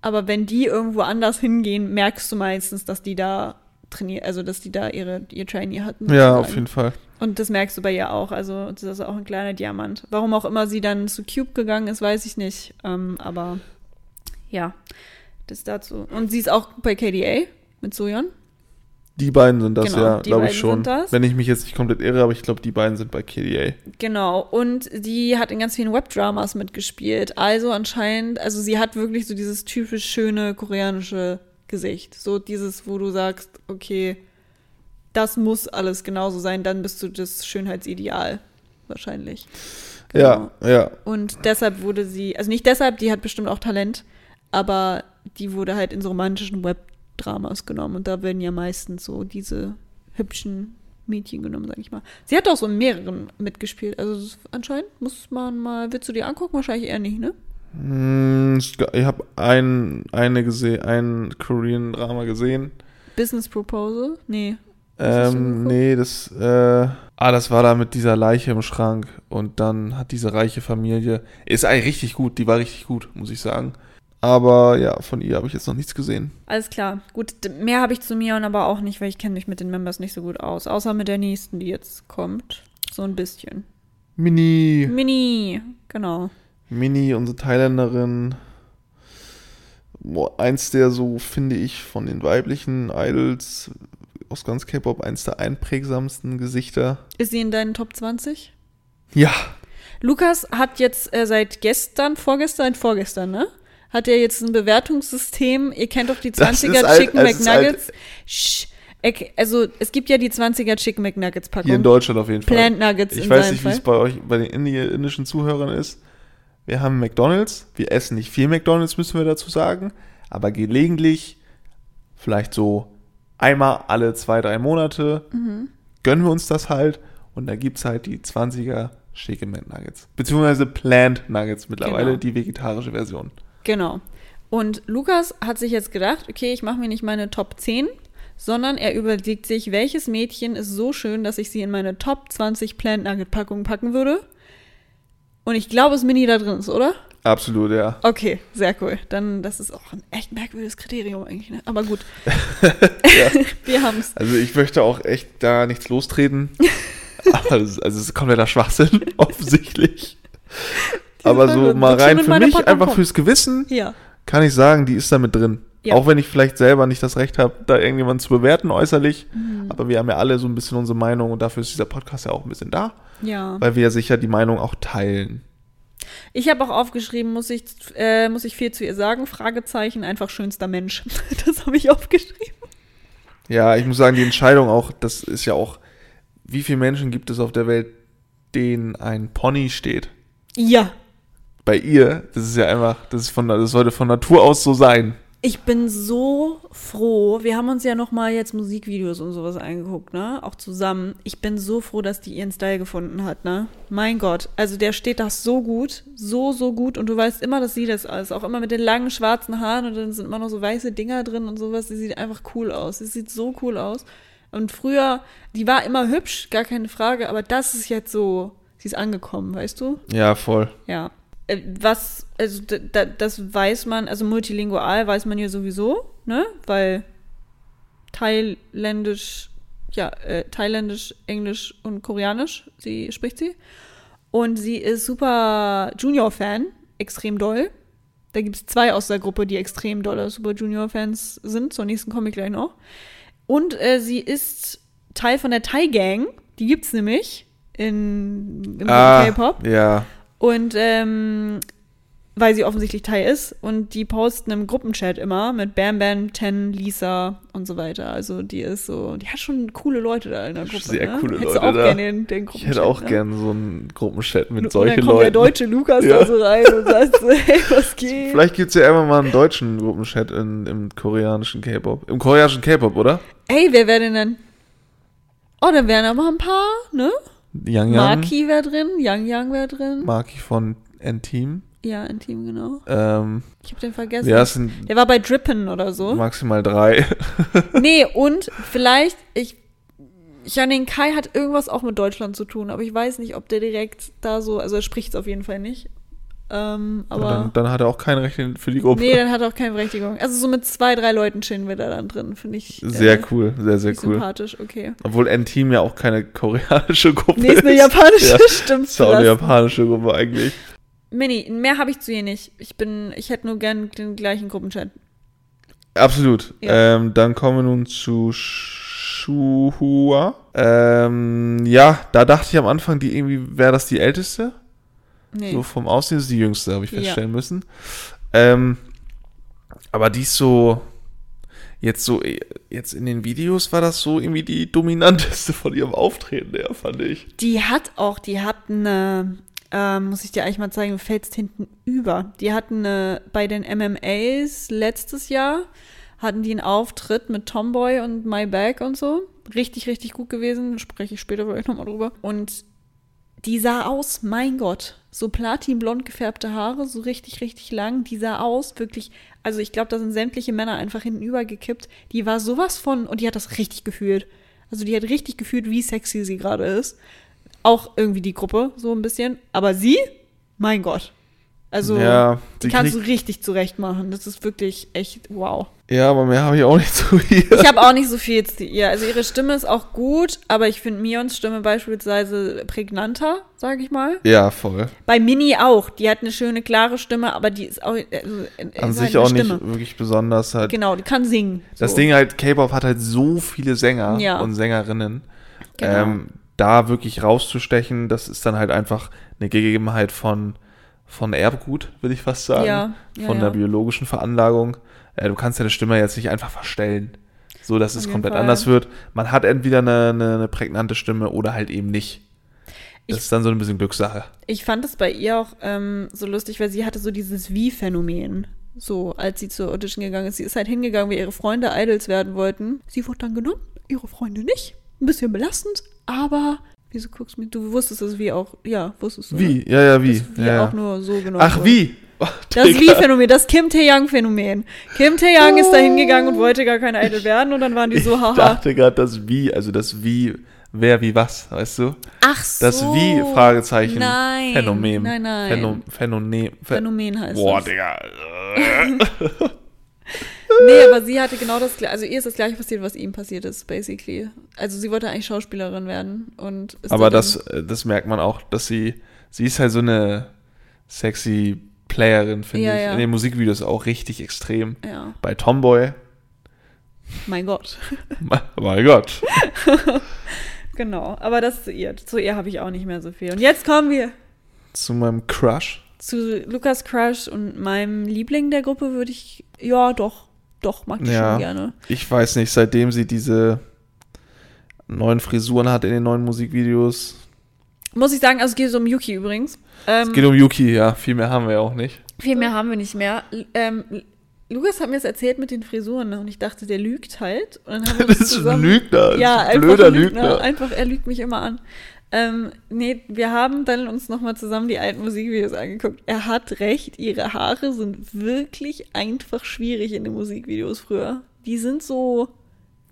Aber wenn die irgendwo anders hingehen, merkst du meistens, dass die da trainiert, also dass die da ihre, ihr Trainee hatten. Ja, sozusagen. auf jeden Fall. Und das merkst du bei ihr auch. Also, das ist auch ein kleiner Diamant. Warum auch immer sie dann zu Cube gegangen ist, weiß ich nicht. Ähm, aber ja, Das dazu. Und sie ist auch bei KDA mit Soyon. Die beiden sind das, Genau, ja, glaube ich schon. sind das. Wenn ich mich jetzt nicht komplett irre, aber ich glaube, die beiden sind bei KDA. Genau. Und die hat in ganz vielen Webdramas mitgespielt. Also anscheinend, also sie hat wirklich so dieses typisch schöne koreanische Gesicht. So dieses, wo du sagst, okay, das muss alles genauso sein, dann bist du das Schönheitsideal. Wahrscheinlich. Genau. Ja, ja. Und deshalb wurde sie, also nicht deshalb, die hat bestimmt auch Talent, aber die wurde halt in so romantischen Webdramas genommen. Und da werden ja meistens so diese hübschen Mädchen genommen, sag ich mal. Sie hat auch so in mehreren mitgespielt. Also anscheinend muss man mal, willst du die angucken? Wahrscheinlich eher nicht, ne? Hm, Ich habe ein, eine gesehen, ein Korean Drama gesehen. Business Proposal? Nee. Ähm, nee, das, äh, ah, das war da mit dieser Leiche im Schrank und dann hat diese reiche Familie, ist eigentlich richtig gut, die war richtig gut, muss ich sagen. Aber ja, von ihr habe ich jetzt noch nichts gesehen. Alles klar. Gut, mehr habe ich zu Mion aber auch nicht, weil ich kenne mich mit den Members nicht so gut aus. Außer mit der nächsten, die jetzt kommt. So ein bisschen. Mini, Mini, genau. Mini, unsere Thailänderin, eins der so, finde ich, von den weiblichen Idols aus ganz K-Pop, eins der einprägsamsten Gesichter. Ist sie in deinen Top 20? Ja, Lukas hat jetzt äh, seit gestern, vorgestern, vorgestern, ne? Hat er jetzt ein Bewertungssystem. Ihr kennt doch die Das 20er ist alt- Chicken McNuggets. Sch, also, es gibt ja die 20er Chicken McNuggets Packung. hier in Deutschland auf jeden Fall. Plant Nuggets Ich weiß nicht, wie es bei euch, bei den indi indischen Zuhörern ist. Wir haben McDonalds. Wir essen nicht viel McDonalds, müssen wir dazu sagen. Aber gelegentlich, vielleicht so einmal alle zwei, drei Monate, Mhm. gönnen wir uns das halt. Und da gibt es halt die 20er Chicken McNuggets. Beziehungsweise Plant Nuggets mittlerweile, Genau. die vegetarische Version. Genau. Und Lukas hat sich jetzt gedacht, okay, ich mache mir nicht meine Top 10, sondern er überlegt sich, welches Mädchen ist so schön, dass ich sie in meine Top 20 Plant Nugget Packungen packen würde. Und ich glaube, es ist Mini da drin ist, oder? Absolut, ja. Okay, sehr cool. Dann, das ist auch ein echt merkwürdiges Kriterium eigentlich, ne? Aber gut. [LAUGHS] [LAUGHS] Wir haben es. Also ich möchte auch echt da nichts lostreten. [LAUGHS] Ist- also es ist kompletter Schwachsinn, offensichtlich. Aber so mal rein in für mich, einfach fürs Gewissen, Ja. kann ich sagen, die ist da mit drin. Ja. Auch wenn ich vielleicht selber nicht das Recht habe, da irgendjemanden zu bewerten äußerlich. Mhm. Aber wir haben ja alle so ein bisschen unsere Meinung und dafür ist dieser Podcast ja auch ein bisschen da, Ja. weil wir ja sicher die Meinung auch teilen. Ich habe auch aufgeschrieben, muss ich, äh, muss ich viel zu ihr sagen? Fragezeichen, einfach schönster Mensch. [LAUGHS] Das habe ich aufgeschrieben. Ja, ich muss sagen, die Entscheidung auch, das ist ja auch, wie viele Menschen gibt es auf der Welt, denen ein Pony steht? Ja. Bei ihr, das ist ja einfach, das ist von, das sollte von Natur aus so sein. Ich bin so froh. Wir haben uns ja noch mal jetzt Musikvideos und sowas angeguckt, ne? Auch zusammen. Ich bin so froh, dass die ihren Style gefunden hat, ne? Mein Gott, also der steht das so gut, so so gut und du weißt immer, dass sie das ist, auch immer mit den langen schwarzen Haaren und dann sind immer noch so weiße Dinger drin und sowas. Sie sieht einfach cool aus. Sie sieht so cool aus. Und früher, die war immer hübsch, gar keine Frage, aber das ist jetzt so, sie ist angekommen, weißt du? Ja, voll. Ja. Äh, Was, also d- d- das weiß man, also multilingual weiß man ja sowieso, ne? Weil thailändisch, ja, äh, thailändisch, englisch und koreanisch, sie spricht sie. Und sie ist super Junior-Fan, extrem doll. Da gibt es zwei aus der Gruppe, die extrem dolle Super Junior-Fans sind. Zur nächsten komme ich gleich noch. Und äh, sie ist Teil von der Thai Gang. Die gibt's nämlich in, im K-Pop. ja. Und ähm, weil sie offensichtlich Thai ist. Und die posten im Gruppenchat immer mit Bam Bam, Ten, Lisa und so weiter. Also die ist so, die hat schon coole Leute da in der Gruppe. Sehr ne? coole Hättest Leute auch da. gerne den, den Ich Gruppenchat. hätte auch ne? gern so einen Gruppenchat mit Und solchen dann kommt der Leuten. deutsche Lukas Ja. da so rein und [LAUGHS] sagt so, hey, was geht? Vielleicht gibt es ja einfach mal einen deutschen Gruppenchat in, im koreanischen K-Pop. Im koreanischen K-Pop, oder? Ey, wer wäre denn dann? Oh, da wären aber ein paar, ne? Yang Yang. Maki wäre drin, Yang Yang wäre drin. Maki von N-Team. ja, in Team, genau. Ähm, Ich habe den vergessen. ja, sind Der war bei Drippen oder so. maximal drei. [LAUGHS] Nee, und vielleicht, ich, Janin Kai hat irgendwas auch mit Deutschland zu tun, aber ich weiß nicht, ob der direkt da so, also er spricht es auf jeden Fall nicht. Ähm, aber. dann, dann hat er auch kein Recht für die Gruppe. nee, dann hat er auch keine Berechtigung. Also so mit zwei, drei Leuten chillen wir da dann drin, finde ich. sehr äh, cool, sehr, sehr cool. Sympathisch, okay. Obwohl N-Team ja auch keine koreanische Gruppe Nee, ist eine japanische, Ja, [LAUGHS] stimmt. Ist auch eine japanische Gruppe eigentlich. Mini, mehr habe ich zu ihr nicht. Ich bin, ich hätte nur gern den gleichen Gruppenchat. Absolut. Ja. Ähm, dann kommen wir nun zu Shuhua. Ähm, ja, da dachte ich am Anfang, die irgendwie wäre das die älteste. Nee. So vom Aussehen ist die jüngste, habe ich Ja. feststellen müssen. Ähm, aber die ist so, jetzt so, jetzt in den Videos war das so irgendwie die dominanteste von ihrem Auftreten, ja, fand ich. Die hat auch, die hat eine, ähm, muss ich dir eigentlich mal zeigen, fällst hinten über. Die hatten eine, bei den MMAs letztes Jahr, hatten die einen Auftritt mit Tomboy und My Bag und so. Richtig, richtig gut gewesen. Spreche ich später vielleicht nochmal drüber. Und die sah aus, mein Gott, so platinblond gefärbte Haare, so richtig, richtig lang. Die sah aus, wirklich, also ich glaube, da sind sämtliche Männer einfach hinten übergekippt. Die war sowas von, und die hat das richtig gefühlt. Also die hat richtig gefühlt, wie sexy sie gerade ist. Auch irgendwie die Gruppe, so ein bisschen. Aber sie, mein Gott. Also, Ja, die die kannst du richtig zurecht machen. Das ist wirklich echt wow. Ja, aber mehr habe ich auch nicht [LAUGHS] zu ihr. Ich habe auch nicht so viel zu ihr. Also ihre Stimme ist auch gut, aber ich finde Mions Stimme beispielsweise prägnanter, sage ich mal. Ja, voll. Bei Mini auch. Die hat eine schöne, klare Stimme, aber die ist auch. Also, An ist halt sich eine auch nicht Stimme. wirklich besonders. Halt. Genau, die kann singen. Das so. Ding halt, K-Pop hat halt so viele Sänger Ja. und Sängerinnen. Genau. Ähm, da wirklich rauszustechen, das ist dann halt einfach eine Gegebenheit von, von Erbgut, würde ich fast sagen. Ja, ja, von ja. der biologischen Veranlagung. Äh, du kannst deine Stimme jetzt nicht einfach verstellen, so dass Auf es komplett Fall. anders wird. Man hat entweder eine, eine, eine prägnante Stimme oder halt eben nicht. Das Ich- ist dann so ein bisschen Glückssache. Ich fand es bei ihr auch ähm, so lustig, weil sie hatte so dieses Wie-Phänomen. So, als sie zur Audition gegangen ist. Sie ist halt hingegangen, weil ihre Freunde Idols werden wollten. Sie wurde dann genommen, ihre Freunde nicht. Ein bisschen belastend, aber. Wieso guckst du mir? Du wusstest es wie auch. Ja, wusstest du. Wie? Ja, ja, wie? Ne? Das wie ja, ja. auch nur so genommen. Ach, wurde. wie? Das Digga. Wie-Phänomen, das Kim Tae-Young-Phänomen. Kim Tae-Young ist da hingegangen und wollte gar kein Idol werden und dann waren die so, [LAUGHS] Ich haha. dachte gerade das Wie, also das Wie, wer wie was, weißt du? Ach so. Das Wie, Fragezeichen, Nein. Phänomen. Nein, nein. Phänom, Phänomen. Phä Phänomen heißt Boah, das. Digga. [LAUGHS] [LAUGHS] Nee, aber sie hatte genau das gleiche. Also ihr ist das gleiche passiert, was ihm passiert ist, basically. Also sie wollte eigentlich Schauspielerin werden und Aber da das, äh, das merkt man auch, dass sie, sie ist halt so eine sexy Playerin, finde Ja, ich. ja. In den Musikvideos auch richtig extrem. Ja, Bei Tomboy, mein Gott. mein Gott. [LAUGHS] genau. Aber das zu ihr. Zu ihr habe ich auch nicht mehr so viel. Und jetzt kommen wir Zu meinem Crush. zu Lukas Crush und meinem Liebling der Gruppe würde ich. Ja, doch. Doch, mag ich Ja. schon gerne. Ich weiß nicht, seitdem sie diese neuen Frisuren hat in den neuen Musikvideos. Muss ich sagen, also es geht um Yuki übrigens. Ähm, Es geht um Yuki, ja. Viel mehr haben wir ja auch nicht. Viel mehr haben wir nicht mehr. Ähm, Lukas hat mir das erzählt mit den Frisuren ne? und ich dachte, der lügt halt. [LAUGHS] Das ist ein zusammen- Lügner. Das Ja, ein blöder ein Lügner. Einfach, er lügt mich immer an. Ähm, nee, wir haben dann uns nochmal zusammen die alten Musikvideos angeguckt. Er hat recht, ihre Haare sind wirklich einfach schwierig in den Musikvideos früher. Die sind so.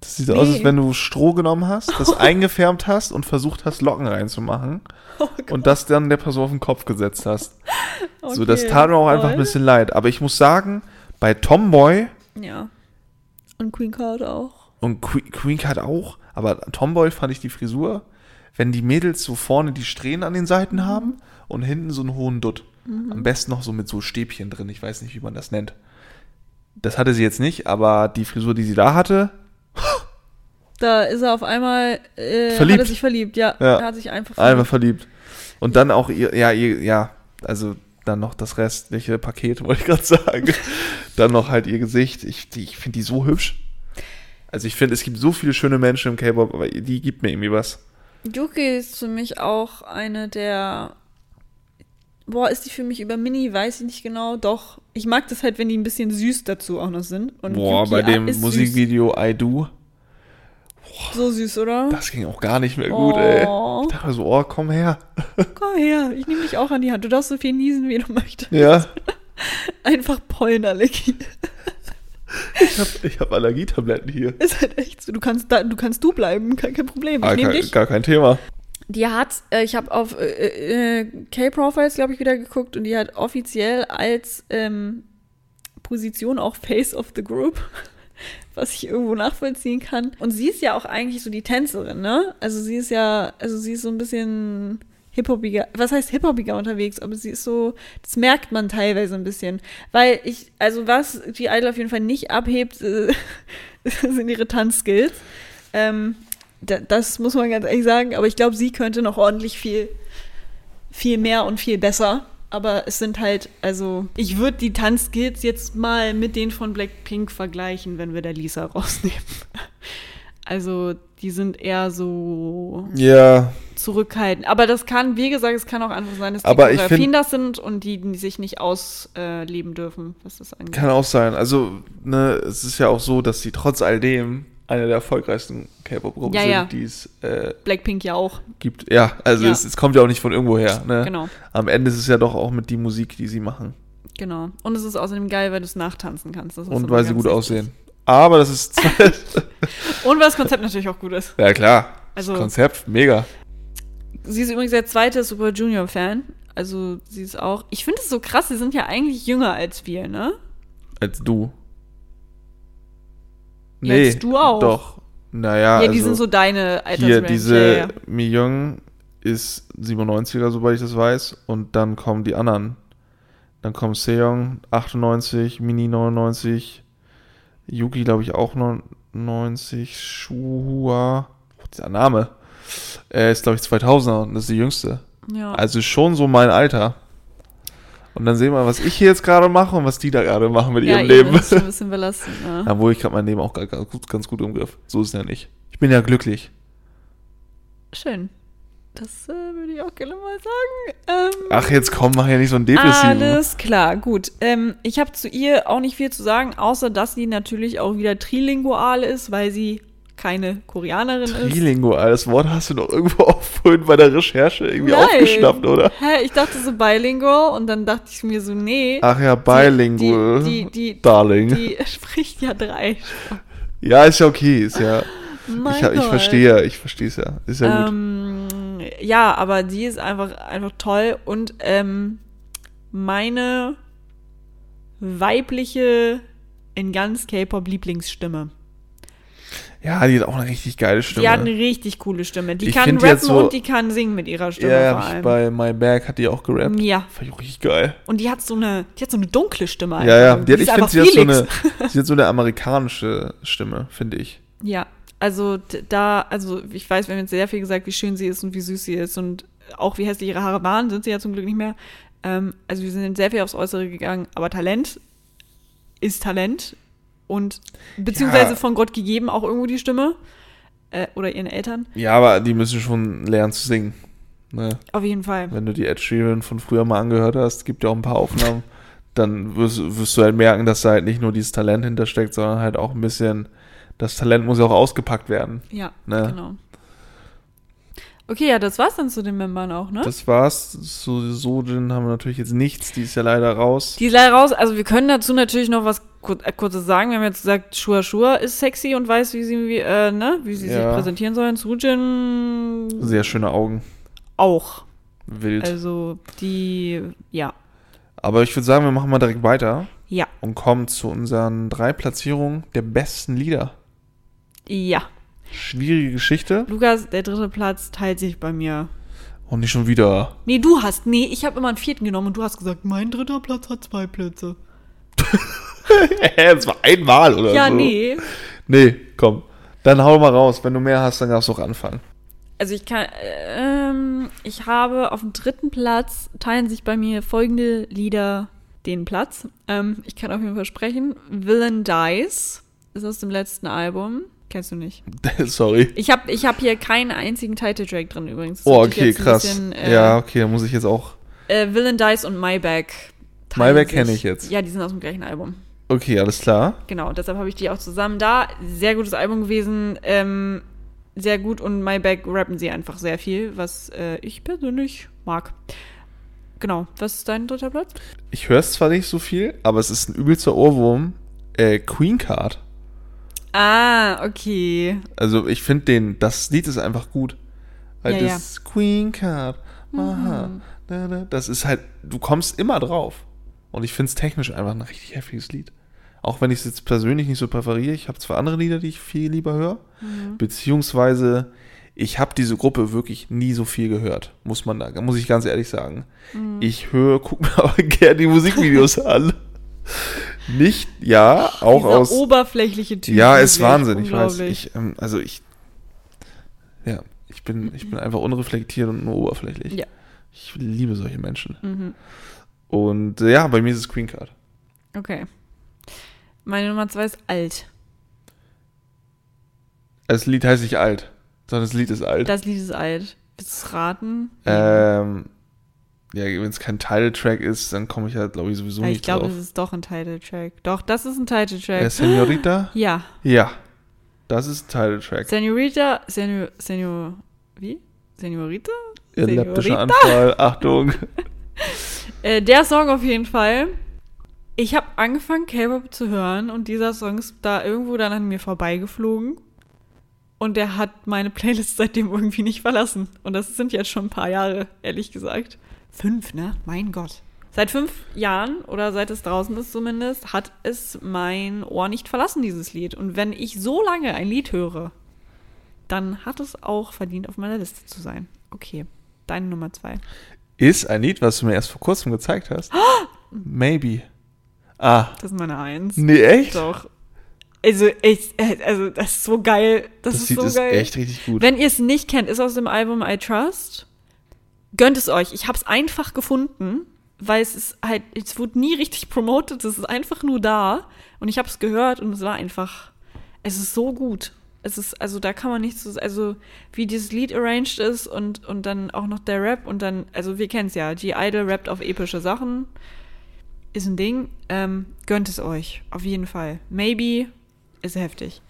Das sieht aus, als Nee. wenn du Stroh genommen hast, das [LAUGHS] eingefärbt hast und versucht hast, Locken reinzumachen Oh und das dann der Person auf den Kopf gesetzt hast. so, das okay, tat mir auch einfach ein toll. bisschen leid. Aber ich muss sagen, bei Tomboy Ja. Und Queen Card auch. und Que- Queen Card auch, aber Tomboy fand ich die Frisur, wenn die Mädels so vorne die Strähnen an den Seiten Mhm. haben und hinten so einen hohen Dutt. Am besten noch so mit so Stäbchen drin, ich weiß nicht, wie man das nennt. Das hatte sie jetzt nicht, aber die Frisur, die sie da hatte, Da ist er auf einmal. Äh, Verliebt. Hat er sich verliebt, ja. Ja. Er hat sich einfach Einfach verliebt. Und dann auch ihr, ja, ihr, ja, also dann noch das restliche Paket, [LAUGHS] wollte ich gerade sagen. dann noch halt ihr Gesicht. Ich, die- ich finde die so hübsch. Also ich finde, es gibt so viele schöne Menschen im K-Pop, aber die gibt mir irgendwie was. Yuki ist für mich auch eine der. Boah, ist die für mich über Mini, weiß ich nicht genau. Doch, ich mag das halt, wenn die ein bisschen süß dazu auch noch sind. Und Boah, Yuki bei dem Musikvideo I Do, Süß. So süß, oder? das ging auch gar nicht mehr gut, ey. Oh. Ich dachte so, oh, komm her. [LAUGHS] Komm her, ich nehme dich auch an die Hand. Du darfst so viel niesen, wie du möchtest. Ja, [LAUGHS] Einfach Pollenallergie. Ich habe ich hab Allergietabletten hier. [LAUGHS] Ist halt echt so. Du kannst, da, du, kannst du bleiben, kein, kein Problem. Ich Ah, nehme gar, dich. gar kein Thema. Die hat, äh, ich habe auf äh, äh, K-Profiles, glaube ich, wieder geguckt und die hat offiziell als ähm, Position auch Face of the Group, [LAUGHS] was ich irgendwo nachvollziehen kann. Und sie ist ja auch eigentlich so die Tänzerin, ne? Also sie ist ja, also sie ist so ein bisschen hip-hopiger, was heißt hip-hopiger unterwegs, aber sie ist so, das merkt man teilweise ein bisschen. Weil ich, also was die Idol auf jeden Fall nicht abhebt, [LAUGHS] sind ihre Tanzskills. Ähm, da, das muss man ganz ehrlich sagen, aber ich glaube, sie könnte noch ordentlich viel, viel mehr und viel besser. Aber es sind halt, also, ich würde die Tanzskills jetzt mal mit denen von Blackpink vergleichen, wenn wir da Lisa rausnehmen. [LAUGHS] Also, die sind eher so Ja, zurückhaltend. Aber das kann, wie gesagt, es kann auch einfach sein, dass die Aber Choreografien das sind und die, die sich nicht ausleben dürfen, was das angeht. kann auch sein. Also, ne, es ist ja auch so, dass sie trotz all dem eine der erfolgreichsten K-Pop-Gruppen Ja, sind, ja. die es äh, Blackpink ja auch, gibt. Ja, also Ja. Es, es kommt ja auch nicht von irgendwo her. Ne? genau. Am Ende ist es ja doch auch mit die Musik, die sie machen. Genau. Und es ist außerdem geil, weil du es nachtanzen kannst. Und weil sie gut wichtig. aussehen. Aber das ist. [LAUGHS] [LAUGHS] Und weil das Konzept natürlich auch gut ist. ja, klar. Also- das Konzept, mega. Sie ist übrigens der zweite Super Junior-Fan. Also sie ist auch. Ich finde es so krass, sie sind ja eigentlich jünger als wir, ne? Als du. Ja, als du auch. Doch. Naja, ja, also die sind so deine hier Altersrange. diese ja, ja. Mi Young ist 97er, soweit ich das weiß. Und dann kommen die anderen. Dann kommt Seong 98, Mini 99, Yuki glaube ich auch 99, Shuhua, oh, dieser Name, äh, ist glaube ich 2000er und das ist die jüngste. ja. Also schon so mein Alter. Und dann sehen wir, was ich hier jetzt gerade mache und was die da gerade machen mit ja, ihrem eben, Leben. das ist schon ein bisschen belastend. [LAUGHS] Ne? Obwohl ich gerade mein Leben auch ga- ganz gut, ganz gut im Griff. So ist es ja nicht. Ich bin ja glücklich. Schön. Das äh, würde ich auch gerne mal sagen. Ähm, Ach, jetzt komm, mach ja nicht so einen depressiven. Alles klar, gut. Ähm, ich habe zu ihr auch nicht viel zu sagen, außer dass sie natürlich auch wieder trilingual ist, weil sie keine Koreanerin ist. Trilingual, das Wort hast du doch irgendwo [LAUGHS] auch vorhin bei der Recherche irgendwie Nein. aufgeschnappt, oder? Hä, ich dachte so bilingual und dann dachte ich mir so, nee. Ach ja, bilingual. Die, die, die, Darling. die [LAUGHS] spricht ja drei. ja, ist ja okay, ist ja. [LAUGHS] Mein ich ich verstehe, ich verstehe es ja. Ist ja gut. Ähm, ja, aber die ist einfach, einfach toll und ähm, meine weibliche in ganz K-Pop Lieblingsstimme. Ja, die hat auch eine richtig geile Stimme. Die hat eine richtig coole Stimme. Die Ich kann rappen jetzt so- und die kann singen mit ihrer Stimme ja, vor ja, allem. bei My Bag hat die auch gerappt. ja, Fand ich auch richtig geil. und die hat so eine, die hat so eine dunkle Stimme. Ja, ja. einfach. Die hat, ich finde, sie hat so eine, [LAUGHS] sie hat so eine amerikanische Stimme, finde ich. Ja, also da, also ich weiß, wir haben jetzt sehr viel gesagt, wie schön sie ist und wie süß sie ist und auch wie hässlich ihre Haare waren, sind sie ja zum Glück nicht mehr. Ähm, also wir sind sehr viel aufs Äußere gegangen, aber Talent ist Talent und beziehungsweise Ja. von Gott gegeben auch irgendwo die Stimme äh, oder ihren Eltern. Ja, aber die müssen schon lernen zu singen. Ne? Auf jeden Fall. Wenn du die Ed Sheeran von früher mal angehört hast, gibt ja auch ein paar Aufnahmen, [LAUGHS] dann wirst, wirst du halt merken, dass da halt nicht nur dieses Talent hintersteckt, sondern halt auch ein bisschen, das Talent muss ja auch ausgepackt werden. Ja, Ne? genau. Okay, ja, das war's dann zu den Membern auch, ne? Das war's. So, Sojin haben wir natürlich jetzt nichts, die ist ja leider raus. Die ist leider raus. Also wir können dazu natürlich noch was äh, Kurzes sagen. Wir haben jetzt gesagt, Shua Shua ist sexy und weiß, wie sie, wie, äh, ne, wie sie Ja. sich präsentieren sollen. Sujin Sehr schöne Augen. auch. Wild. Also die, ja. Aber ich würde sagen, wir machen mal direkt weiter Ja. und kommen zu unseren drei Platzierungen der besten Lieder. Ja. Schwierige Geschichte. Lukas, der dritte Platz teilt sich bei mir. Und nicht schon wieder. Nee, du hast, nee, ich habe immer einen vierten genommen und du hast gesagt, mein dritter Platz hat zwei Plätze. [LAUGHS] das war einmal oder ja, so. nee. Nee, komm. Dann hau mal raus. Wenn du mehr hast, dann darfst du auch anfangen. Also ich kann, ähm, ich habe auf dem dritten Platz teilen sich bei mir folgende Lieder den Platz. Ähm, ich kann auf jeden Fall sprechen. Villain Dies ist aus dem letzten Album. Kennst du nicht? [LAUGHS] Sorry. Ich habe ich hab hier keinen einzigen Title-Track drin übrigens. Das Oh, okay, krass. bisschen, äh, ja, okay, dann muss ich jetzt auch. Äh, Villain Dies und My Bag. My teilen Bag sich- kenn ich jetzt. Ja, die sind aus dem gleichen Album. Okay, alles klar. Genau, deshalb habe ich die auch zusammen da. Sehr gutes Album gewesen. Ähm, sehr gut und My Bag rappen sie einfach sehr viel, was äh, ich persönlich mag. Genau, was ist dein dritter Platz? Ich höre es zwar nicht so viel, aber es ist ein übelster Ohrwurm. Äh, Queen Card. Ah, okay. Also ich finde den, das Lied ist einfach gut. Weil Ja, das Queen Card, aha, da, das ist halt, du kommst immer drauf. Und ich finde es technisch einfach ein richtig heftiges Lied. Auch wenn ich es jetzt persönlich nicht so präferiere. Ich habe zwar andere Lieder, die ich viel lieber höre. Beziehungsweise ich habe diese Gruppe wirklich nie so viel gehört, muss man da, muss ich ganz ehrlich sagen. Mhm. Ich höre, guck mir [LAUGHS] aber gerne die Musikvideos an. Nicht, ja, auch Dieser aus. oberflächliche Typ. Ja, ist. Wahnsinn, ich weiß. Ich, ähm, also ich, ja, ich bin, ich bin [LAUGHS] einfach unreflektiert und nur oberflächlich. Ja. Ich liebe solche Menschen. Mhm. Und äh, ja, bei mir ist es Queen Card. Okay. Meine Nummer zwei ist alt. Das Lied heißt nicht alt, sondern das Lied ist alt. Das Lied ist alt. Willst du es raten? ähm, ja, wenn es kein Title-Track ist, dann komme ich ja, glaube ich, sowieso Ja, nicht ich glaube, drauf. es ist doch ein Title-Track. Doch, das ist ein Title-Track. Äh, Senorita? [LAUGHS] ja. Ja, das ist ein Title-Track. Senorita, Senor, Senor, wie? Senorita? Epileptischer Senorita? Anfall, Achtung. [LAUGHS] [LAUGHS] Äh, der Song auf jeden Fall. Ich habe angefangen, K-Pop zu hören und dieser Song ist da irgendwo dann an mir vorbeigeflogen. Und der hat meine Playlist [LAUGHS] seitdem irgendwie nicht verlassen. Und das sind jetzt schon ein paar Jahre, ehrlich gesagt. Fünf, ne? Mein Gott. Seit fünf Jahren oder seit es draußen ist zumindest, hat es mein Ohr nicht verlassen, dieses Lied. Und wenn ich so lange ein Lied höre, dann hat es auch verdient, auf meiner Liste zu sein. Okay, deine Nummer zwei. Ist ein Lied, was du mir erst vor kurzem gezeigt hast. Maybe. Ah, Das ist meine Eins. nee, echt? Doch. Also, ich, also, das ist so geil. Das, Das ist Lied so ist geil. echt richtig gut. Wenn ihr es nicht kennt, ist aus dem Album I Trust. Gönnt es euch. Ich habe es einfach gefunden, weil es ist halt, es wurde nie richtig promoted. Es ist einfach nur da. Und ich habe es gehört und es war einfach, es ist so gut. Es ist, also da kann man nichts, so- also wie dieses Lied arranged ist und, und dann auch noch der Rap und dann, also wir kennen es ja, G-Idol rappt auf epische Sachen. Ist ein Ding. Ähm, gönnt es euch. Auf jeden Fall. Maybe ist heftig.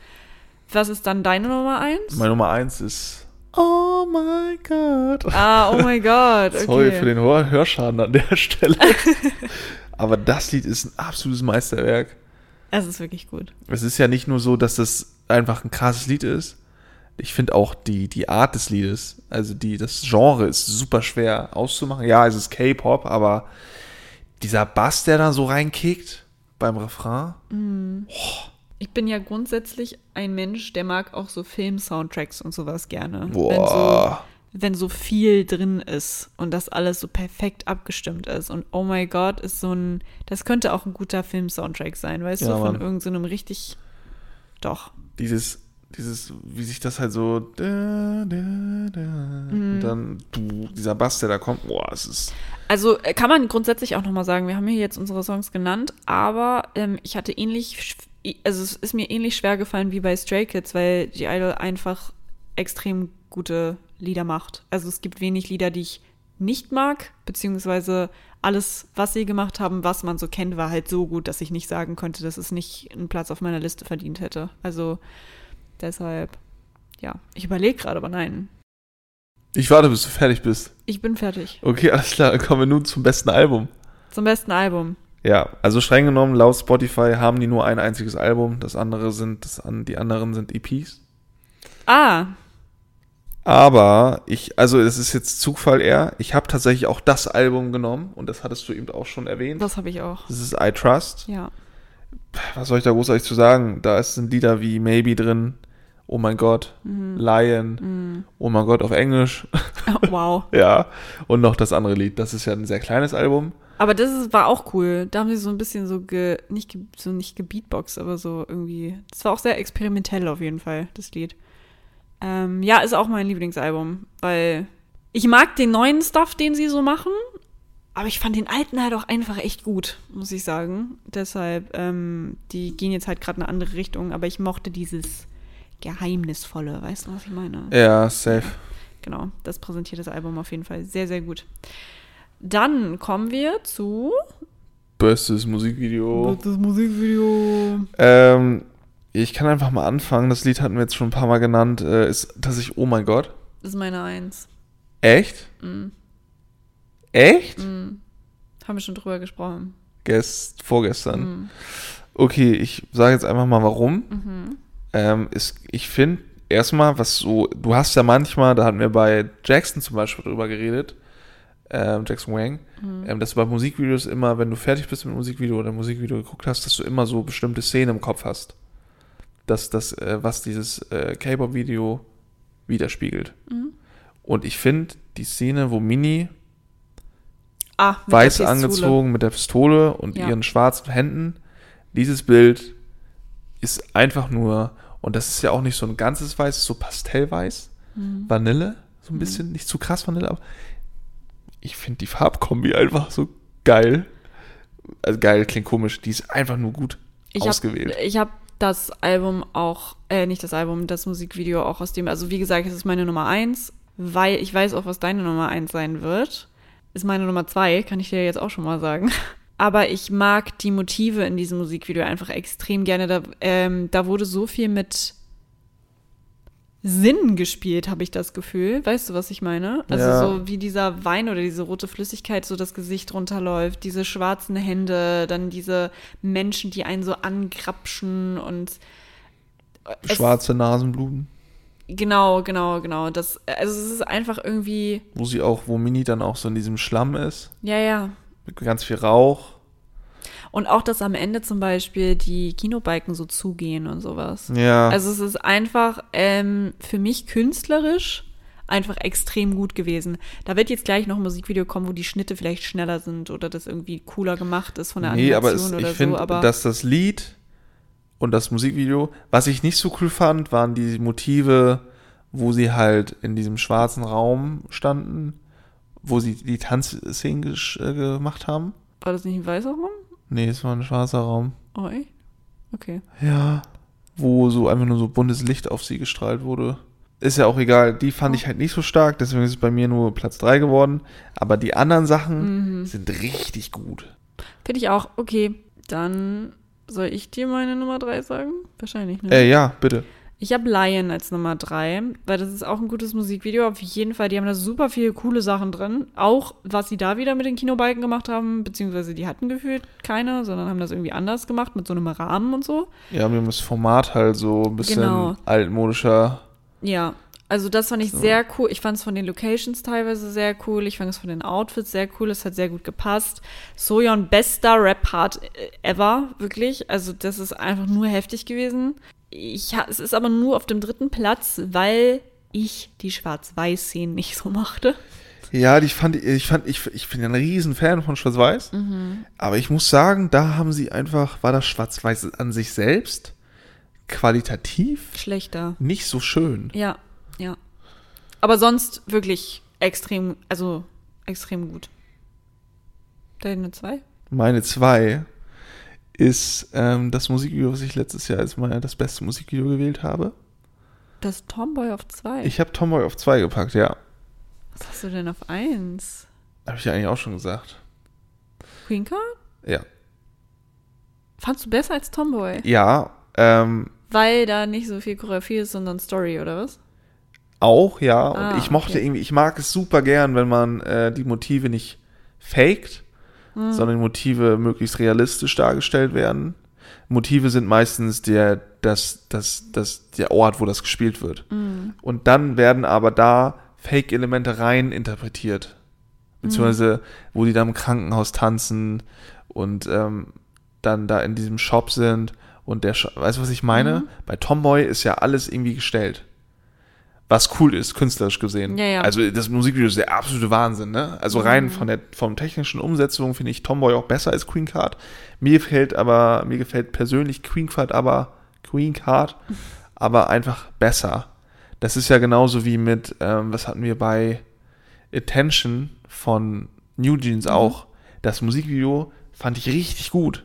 Was ist dann deine Nummer eins? Meine Nummer eins ist Oh my God. Ah, oh mein Gott. [LAUGHS] Okay. Sorry für den Hör Hörschaden an der Stelle. [LAUGHS] Aber das Lied ist ein absolutes Meisterwerk. Es ist wirklich gut. Es ist ja nicht nur so, dass das einfach ein krasses Lied ist. Ich finde auch die, die Art des Liedes, also die, das Genre ist super schwer auszumachen. Ja, es ist K-Pop, aber dieser Bass, der da so reinkickt beim Refrain. Ich bin ja grundsätzlich ein Mensch, der mag auch so Film-Soundtracks und sowas gerne. Wenn so, Boah. wenn so viel drin ist und das alles so perfekt abgestimmt ist. Und oh my God, ist so ein, das könnte auch ein guter Film-Soundtrack sein, weißt Ja, du, von irgendeinem richtig, doch. Dieses, dieses, wie sich das halt so. Da, da, da, Mhm. Und dann du, dieser Bass, der da kommt, boah, es ist. Also äh, kann man grundsätzlich auch nochmal sagen, wir haben hier jetzt unsere Songs genannt, aber ähm, ich hatte ähnlich, also es ist mir ähnlich schwer gefallen wie bei Stray Kids, weil die Idol einfach extrem gute Lieder macht. Also es gibt wenig Lieder, die ich nicht mag, beziehungsweise alles, was sie gemacht haben, was man so kennt, war halt so gut, dass ich nicht sagen konnte, dass es nicht einen Platz auf meiner Liste verdient hätte. Also deshalb, ja, ich überlege gerade, aber nein, Ich warte, bis du fertig bist. ich bin fertig. Okay, alles klar, dann kommen wir nun zum besten Album. Zum besten Album. Ja, also streng genommen, laut Spotify haben die nur ein einziges Album. Das andere sind, das an, die anderen sind EPs. Ah, Aber ich, also es ist jetzt Zufall eher. Ich habe tatsächlich auch das Album genommen und das hattest du eben auch schon erwähnt. das habe ich auch. Das ist I Trust. Ja. Was soll ich da großartig zu sagen? Da sind Lieder wie Maybe drin. Oh mein Gott. Mhm. Lion. Oh mein Gott auf Englisch. [LAUGHS] Wow. [LAUGHS] ja. Und noch das andere Lied. Das ist ja ein sehr kleines Album. Aber das ist, war auch cool. Da haben sie so ein bisschen so, ge, nicht, so nicht gebeatboxt, aber so irgendwie. Das war auch sehr experimentell auf jeden Fall, das Lied. Ähm, ja, ist auch mein Lieblingsalbum, weil ich mag den neuen Stuff, den sie so machen, aber ich fand den alten halt auch einfach echt gut, muss ich sagen. Deshalb, ähm, die gehen jetzt halt gerade in eine andere Richtung, aber ich mochte dieses Geheimnisvolle, weißt du, was ich meine? Ja, safe. Genau, das präsentiert das Album auf jeden Fall sehr, sehr gut. Dann kommen wir zu Bestes Musikvideo. das Musikvideo. Ähm, ich kann einfach mal anfangen. Das Lied hatten wir jetzt schon ein paar Mal genannt. Äh, ist tatsächlich Oh mein Gott. Das ist meine Eins. Echt? Echt? Mhm. Haben wir schon drüber gesprochen. Gest, vorgestern. Mhm. Okay, ich sage jetzt einfach mal warum. Mhm. Ähm, ist, ich finde erstmal, was so, du hast ja manchmal, da hatten wir bei Jackson zum Beispiel drüber geredet, ähm, Jackson Wang, Mhm. ähm, dass du bei Musikvideos immer, wenn du fertig bist mit dem Musikvideo oder ein Musikvideo geguckt hast, dass du immer so bestimmte Szenen im Kopf hast. Dass das, äh, was dieses äh, K-Pop-Video widerspiegelt. Mhm. Und ich finde die Szene, wo Mini Ah, weiß angezogen mit der Pistole und Ja. ihren schwarzen Händen, dieses Bild ist einfach nur, und das ist ja auch nicht so ein ganzes Weiß, so pastellweiß, Mhm. Vanille, so ein bisschen, nicht zu krass Vanille, aber ich finde die Farbkombi einfach so geil. Also geil klingt komisch, die ist einfach nur gut Ich ausgewählt. Hab, ich habe das Album auch, äh, nicht das Album, das Musikvideo auch aus dem, also wie gesagt, es ist meine Nummer eins, weil ich weiß auch, was deine Nummer eins sein wird. Ist meine Nummer zwei, kann ich dir jetzt auch schon mal sagen. [LAUGHS] Aber ich mag die Motive in diesem Musikvideo einfach extrem gerne. Da, ähm, da wurde so viel mit Sinn gespielt, habe ich das Gefühl. Weißt du, was ich meine? Also Ja. so wie dieser Wein oder diese rote Flüssigkeit so das Gesicht runterläuft, diese schwarzen Hände, dann diese Menschen, die einen so angrapschen und es- Schwarze Nasenbluten, Genau, genau, genau. Das, also es ist einfach irgendwie, wo sie auch, wo Mini dann auch so in diesem Schlamm ist, ja, ja. mit ganz viel Rauch. Und auch, dass am Ende zum Beispiel die Kinobalken so zugehen und sowas. Ja, Also es ist einfach ähm, für mich künstlerisch einfach extrem gut gewesen. Da wird jetzt gleich noch ein Musikvideo kommen, wo die Schnitte vielleicht schneller sind oder das irgendwie cooler gemacht ist von der nee, aber es, ich oder finde, so. Aber dass das Lied und das Musikvideo, was ich nicht so cool fand, waren die Motive, wo sie halt in diesem schwarzen Raum standen, wo sie die Tanzszenen äh, gemacht haben. war das nicht ein weißer Raum? Nee, es war ein schwarzer Raum. Oh, echt? Okay. Ja. Wo so einfach nur so buntes Licht auf sie gestrahlt wurde. Ist ja auch egal. Die fand ich halt nicht so stark, deswegen ist es bei mir nur Platz 3 geworden. Aber die anderen Sachen Mhm. sind richtig gut. Finde ich auch. Okay, dann soll ich dir meine Nummer drei sagen? Wahrscheinlich, ne? Äh, ja, bitte. Ich habe Lion als Nummer drei, weil das ist auch ein gutes Musikvideo. Auf jeden Fall, die haben da super viele coole Sachen drin. Auch, was sie da wieder mit den Kinobalken gemacht haben, beziehungsweise die hatten gefühlt keine, sondern haben das irgendwie anders gemacht, mit so einem Rahmen und so. Ja, wir haben das Format halt so ein bisschen Genau. altmodischer. Ja, also das fand ich sehr cool. Ich fand es von den Locations teilweise sehr cool. Ich fand es von den Outfits sehr cool. Es hat sehr gut gepasst. Soyeon, bester Rap-Part äh, ever, wirklich. Also das ist einfach nur heftig gewesen. Ich, es ist aber nur auf dem dritten Platz, weil ich die Schwarz-Weiß-Szenen nicht so mochte. Ja, die fand ich, fand, ich, ich bin ja ein riesen Fan von Schwarz-Weiß. Aber ich muss sagen, da haben sie einfach, war das Schwarz-Weiß an sich selbst qualitativ Schlechter. nicht so schön. Ja, ja. Aber sonst wirklich extrem, also extrem gut. Deine zwei? Meine zwei ist ähm, das Musikvideo, was ich letztes Jahr als mal das beste Musikvideo gewählt habe. Das Tomboy auf zwei. Ich habe Tomboy auf zwei gepackt, ja. Was hast du denn auf eins? Habe ich ja eigentlich auch schon gesagt. Queen Card? Ja. Fandst du besser als Tomboy? Ja, ähm, Weil da nicht so viel Choreografie ist, sondern Story, oder was? auch, ja. Und Ah, ich mochte okay. irgendwie, ich mag es super gern, wenn man äh, die Motive nicht faked, Hm. sondern die Motive möglichst realistisch dargestellt werden. Motive sind meistens der, das, das, das, der Ort, wo das gespielt wird. Hm. Und dann werden aber da Fake-Elemente rein interpretiert. Beziehungsweise, wo die da im Krankenhaus tanzen und ähm, dann da in diesem Shop sind und der, Sh weißt du, was ich meine? Mhm. Bei Tomboy ist ja alles irgendwie gestellt. Was cool ist, künstlerisch gesehen. Ja, ja. Also das Musikvideo ist der absolute Wahnsinn, ne? Also rein von der vom technischen Umsetzung finde ich Tomboy auch besser als Queen Card. Mir gefällt aber, mir gefällt persönlich Queen Card aber, Queen Card, [LAUGHS] aber einfach besser. Das ist ja genauso wie mit, ähm, was hatten wir bei Attention von New Jeans auch. Das Musikvideo fand ich richtig gut,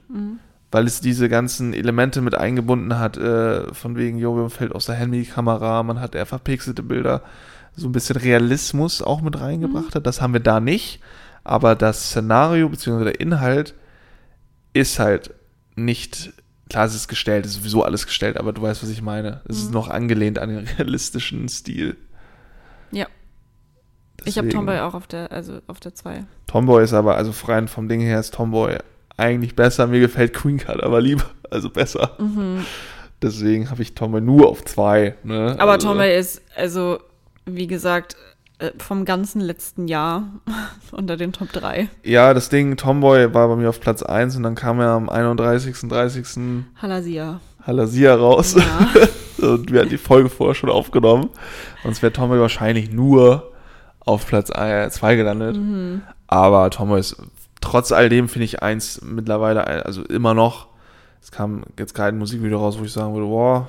weil es diese ganzen Elemente mit eingebunden hat, äh, von wegen, jo, man fällt aus der Handykamera, man hat eher verpixelte Bilder, so ein bisschen Realismus auch mit reingebracht hat. Das haben wir da nicht, aber das Szenario bzw. der Inhalt ist halt nicht, klar, es ist gestellt, es ist sowieso alles gestellt, aber du weißt, was ich meine. Es ist noch angelehnt an den [LAUGHS] realistischen Stil. Ja. Ich habe Deswegen- Tomboy auch auf der, also auf der zwei. Tomboy ist aber, also rein vom Ding her ist Tomboy eigentlich besser. Mir gefällt Queen Card aber lieber, also besser. Mhm. Deswegen habe ich Tomboy nur auf zwei. Ne? Aber also, Tomboy ist, also, wie gesagt, äh, vom ganzen letzten Jahr [LAUGHS] unter den Top 3. Ja, das Ding, Tomboy war bei mir auf Platz 1 und dann kam er am 31., 30. Halasia. Halasia raus. Ja. [LAUGHS] Und wir hatten die Folge vorher schon aufgenommen. Sonst wäre Tomboy wahrscheinlich nur auf Platz 2 gelandet. Mhm. Aber Tomboy ist trotz all dem, finde ich, eins mittlerweile, also immer noch. Es kam jetzt gerade ein Musikvideo raus, wo ich sagen würde, boah,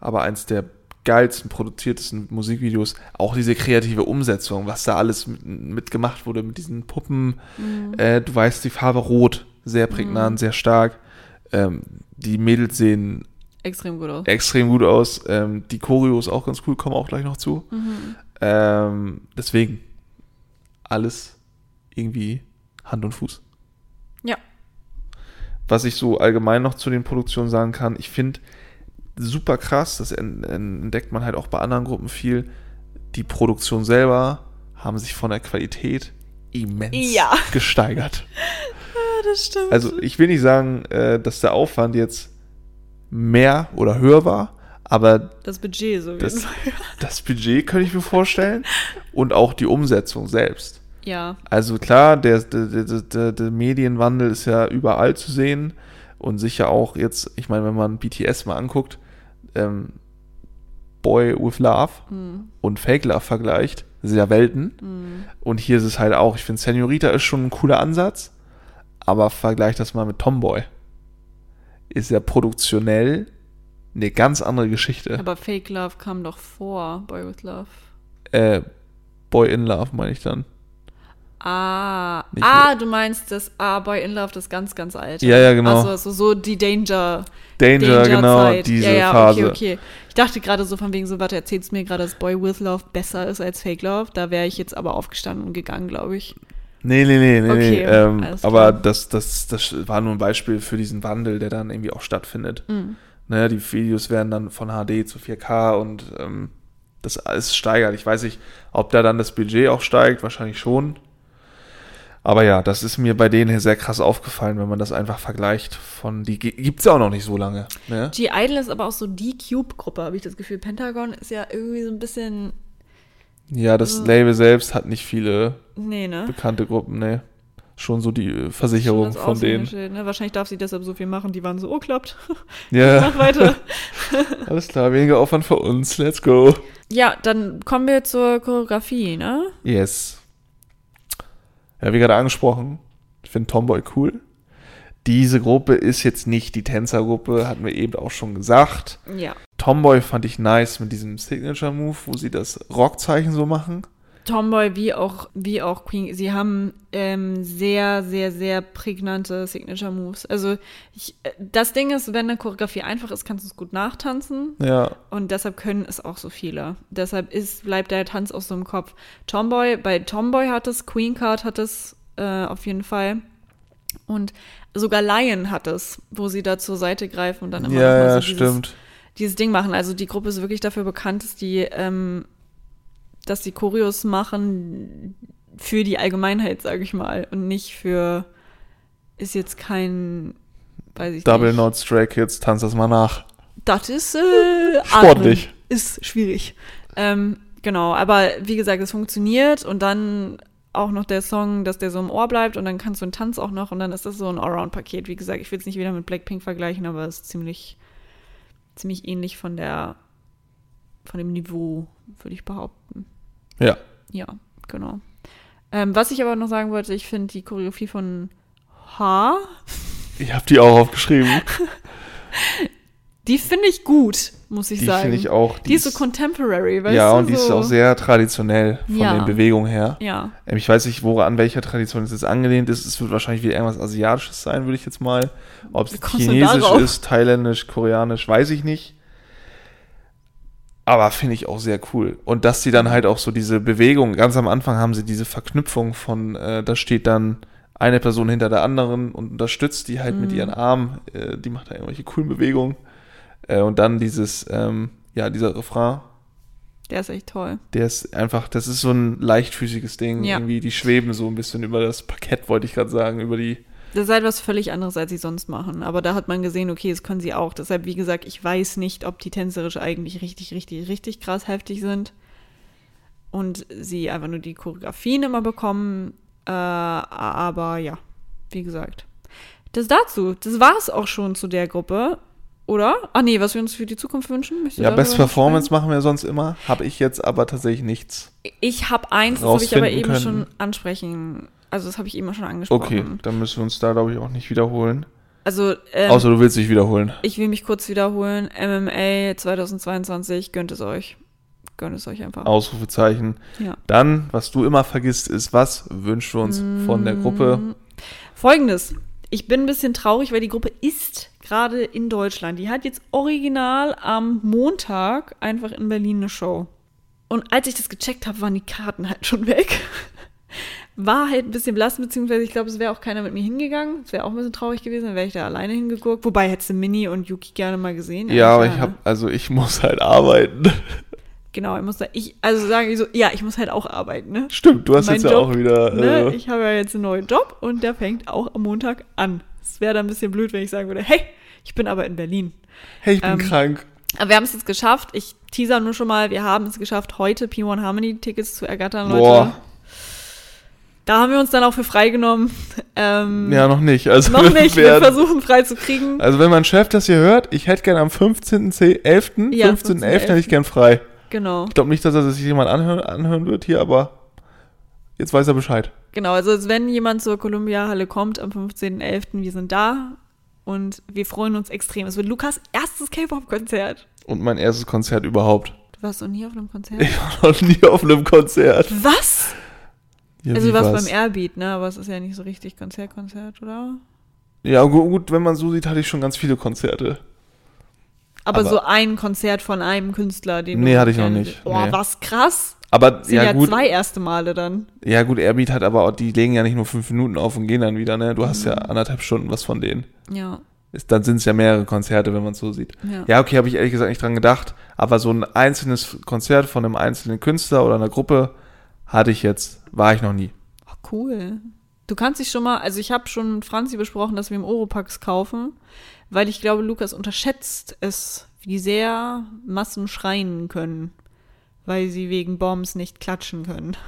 aber eins der geilsten, produziertesten Musikvideos. Auch diese kreative Umsetzung, was da alles mit, mit wurde mit diesen Puppen. Äh, du weißt, die Farbe Rot, sehr prägnant, sehr stark. Ähm, die Mädels sehen Extrem gut aus. extrem gut aus. Ähm, die Choreo ist auch ganz cool, kommen auch gleich noch zu. Mhm. Ähm, deswegen alles irgendwie Hand und Fuß. Ja. Was ich so allgemein noch zu den Produktionen sagen kann, ich finde super krass, das en- en- entdeckt man halt auch bei anderen Gruppen viel. Die Produktion selber haben sich von der Qualität immens Ja. [LAUGHS] gesteigert. Ja, das stimmt. Also ich will nicht sagen, äh, dass der Aufwand jetzt mehr oder höher war, aber das Budget so. das- das Budget könnte ich mir vorstellen und auch die Umsetzung selbst. Ja. Also klar, der, der, der, der, Medienwandel ist ja überall zu sehen und sicher auch jetzt, ich meine, wenn man BTS mal anguckt, ähm, Boy with Love Mhm. und Fake Love vergleicht, das sind ja Welten. Mhm. Und hier ist es halt auch, ich finde, Senorita ist schon ein cooler Ansatz, aber vergleich das mal mit Tomboy. Ist ja produktionell eine ganz andere Geschichte. Aber Fake Love kam doch vor Boy with Love. Äh, Boy in Love meine ich dann. Ah, Nicht ah, du meinst das ah, Boy in Love, das ganz, ganz alte. Ja, ja, genau. Also so, so die Danger, Danger, genau, Danger-Zeit. diese ja, ja, Phase. Okay, okay. Ich dachte gerade so von wegen so, warte, erzählst du mir gerade, dass Boy with Love besser ist als Fake Love? Da wäre ich jetzt aber aufgestanden und gegangen, glaube ich. Nee, nee, nee, nee, Okay, nee. Ähm, aber das, das, das war nur ein Beispiel für diesen Wandel, der dann irgendwie auch stattfindet. Mhm. Ne, die Videos werden dann von HD zu 4K und ähm, das alles steigert. Ich weiß nicht, ob da dann das Budget auch steigt, wahrscheinlich schon. Aber ja, das ist mir bei denen hier sehr krass aufgefallen, wenn man das einfach vergleicht. Von die gibt es ja auch noch nicht so lange. Ne? G-Idol ist aber auch so die Cube-Gruppe, habe ich das Gefühl. Pentagon ist ja irgendwie so ein bisschen, Ja, das Mhm. Label selbst hat nicht viele nee, ne? bekannte Gruppen, ne. Schon so die äh, Versicherung von denen. Aushängeschild, Ne? Wahrscheinlich darf sie deshalb so viel machen. Die waren so, oh, klappt. [LAUGHS] Ja, Mach weiter. [LAUGHS] alles klar, weniger Aufwand für uns. Let's go. ja, dann kommen wir zur Choreografie, ne? Yes. Ja, wie gerade angesprochen, ich finde Tomboy cool. Diese Gruppe ist jetzt nicht die Tänzergruppe, hatten wir eben auch schon gesagt. Ja. Tomboy fand ich nice mit diesem Signature-Move, wo sie das Rockzeichen so machen. Tomboy wie auch, wie auch Queen, sie haben ähm, sehr, sehr, sehr prägnante Signature Moves. Also ich, äh, das Ding ist, wenn eine Choreografie einfach ist, kannst du es gut nachtanzen. Ja, Und deshalb können es auch so viele. Deshalb ist, bleibt der Tanz auch so im Kopf. Tomboy, bei Tomboy hat es, Queen Card hat es äh, auf jeden Fall. Und sogar Lion hat es, wo sie da zur Seite greifen und dann immer ja, mal ja so dieses, stimmt. dieses Ding machen. Also die Gruppe ist wirklich dafür bekannt, dass die, ähm, dass die Choreos machen für die Allgemeinheit, sage ich mal, und nicht für ist jetzt kein, weiß ich Double nicht. Knot Stray Kids, tanz das mal nach. Das ist äh, Sportlich. atmen. Ist schwierig. Ähm, genau, aber wie gesagt, es funktioniert und dann auch noch der Song, dass der so im Ohr bleibt und dann kannst du einen Tanz auch noch und dann ist das so ein Allround-Paket. Wie gesagt, ich will es nicht wieder mit Blackpink vergleichen, aber es ist ziemlich, ziemlich ähnlich von der, von dem Niveau, würde ich behaupten. Ja. Ja, genau. Ähm, was ich aber noch sagen wollte, ich finde die Choreografie von H, [LAUGHS] Ich habe die auch aufgeschrieben. [LAUGHS] die finde ich gut, muss ich Die sagen. finde ich auch. Die ist so contemporary, weißt ja, du? und die ist so. auch sehr traditionell von Ja. den Bewegungen her. Ja, Ähm, Ich weiß nicht, woran, an welcher Tradition es jetzt angelehnt ist. Es wird wahrscheinlich wieder irgendwas Asiatisches sein, würde ich jetzt mal. Ob es Chinesisch ist, Thailändisch, Koreanisch, weiß ich nicht. Aber finde ich auch sehr cool. Und dass sie dann halt auch so diese Bewegung, ganz am Anfang haben sie diese Verknüpfung von, äh, da steht dann eine Person hinter der anderen und unterstützt die halt mit Mhm. ihren Armen. Äh, die macht da irgendwelche coolen Bewegungen. Äh, und dann dieses, ähm, ja, dieser Refrain, der ist echt toll. der ist einfach, das ist so ein leichtfüßiges Ding. Ja. Irgendwie, die schweben so ein bisschen über das Parkett, wollte ich gerade sagen, über die. Das ist halt was völlig anderes, als sie sonst machen. Aber da hat man gesehen, okay, das können sie auch. Deshalb, wie gesagt, ich weiß nicht, ob die tänzerisch eigentlich richtig, richtig, richtig krass heftig sind. Und sie einfach nur die Choreografien immer bekommen. Äh, aber ja, wie gesagt. Das dazu. Das war es auch schon zu der Gruppe. Oder? Ah nee, was wir uns für die Zukunft wünschen. Möchtest Ja, Best Performance machen wir sonst immer. Habe ich jetzt aber tatsächlich nichts. Ich habe eins, das habe ich aber eben können. schon ansprechen. Also das habe ich eben schon Okay, angesprochen. dann müssen wir uns da, glaube ich, auch nicht wiederholen. Also ähm, Außer du willst dich wiederholen. ich will mich kurz wiederholen. MMA 2022, gönnt es euch. Gönnt es euch einfach. Ausrufezeichen. Ja. Dann, was du immer vergisst, ist, was wünschst du uns von der Gruppe? Folgendes. Ich bin ein bisschen traurig, weil die Gruppe ist gerade in Deutschland. Die hat jetzt original am Montag einfach in Berlin eine Show. Und als ich das gecheckt habe, waren die Karten halt schon weg. War halt ein bisschen blass, beziehungsweise ich glaube, es wäre auch keiner mit mir hingegangen. Es wäre auch ein bisschen traurig gewesen, dann wäre ich da alleine hingeguckt. Wobei hättest du Mini und Yuki gerne mal gesehen. Ja, aber ich habe, ne? also ich [LAUGHS] muss halt arbeiten. Genau, ich muss da, ich, also sagen ich so, ja, ich muss halt auch arbeiten, ne? Stimmt, du hast Mein jetzt ja auch wieder. Ne? Äh, Ich habe ja jetzt einen neuen Job und der fängt auch am Montag an. Es wäre dann ein bisschen blöd, wenn ich sagen würde, hey, ich bin aber in Berlin. hey, ich bin ähm, krank. Aber wir haben es jetzt geschafft. Ich teaser nur schon mal, wir haben es geschafft, heute P1 Harmony Tickets zu ergattern, Leute. Boah, Da haben wir uns dann auch für freigenommen. [LAUGHS] Ähm, ja, noch nicht. Also noch nicht, wir werden- versuchen frei zu kriegen. Also wenn mein Chef das hier hört, ich hätte gerne am 15.11., Ja, 15.11. hätte ich gern frei. Genau, Ich glaube nicht, dass er sich jemand anhören, anhören wird hier, aber jetzt weiß er Bescheid. genau. Also wenn jemand zur Columbia-Halle kommt am 15.11., wir sind da und wir freuen uns extrem. Es wird Lukas erstes K-Pop-Konzert. Und mein erstes Konzert überhaupt. Du warst noch nie auf einem Konzert? Ich war noch nie auf einem Konzert. Was? Ja, also warst war's? beim Airbeat, ne? Aber es ist ja nicht so richtig Konzert, Konzert, oder? Ja, gu- gut, wenn man so sieht, hatte ich schon ganz viele Konzerte. Aber, Aber- so ein Konzert von einem Künstler, den Nee, hatte ich noch nicht. Boah, Nee. was krass. Aber sind ja, ja, gut, zwei erste Male dann. ja gut, Airbeat hat aber auch, die legen ja nicht nur fünf Minuten auf und gehen dann wieder, ne? Du hast ja Mhm. anderthalb Stunden was von denen. Ja, Ist, dann sind es ja mehrere Konzerte, wenn man es so sieht. ja. Ja, okay, habe ich ehrlich gesagt nicht dran gedacht. Aber so ein einzelnes Konzert von einem einzelnen Künstler oder einer Gruppe hatte ich jetzt, war ich noch nie. Oh, cool. Du kannst dich schon mal, also ich habe schon mit Franzi besprochen, dass wir im Oropax kaufen, weil ich glaube, Lukas unterschätzt es, wie sehr Massen schreien können, weil sie wegen Bombs nicht klatschen können. [LAUGHS]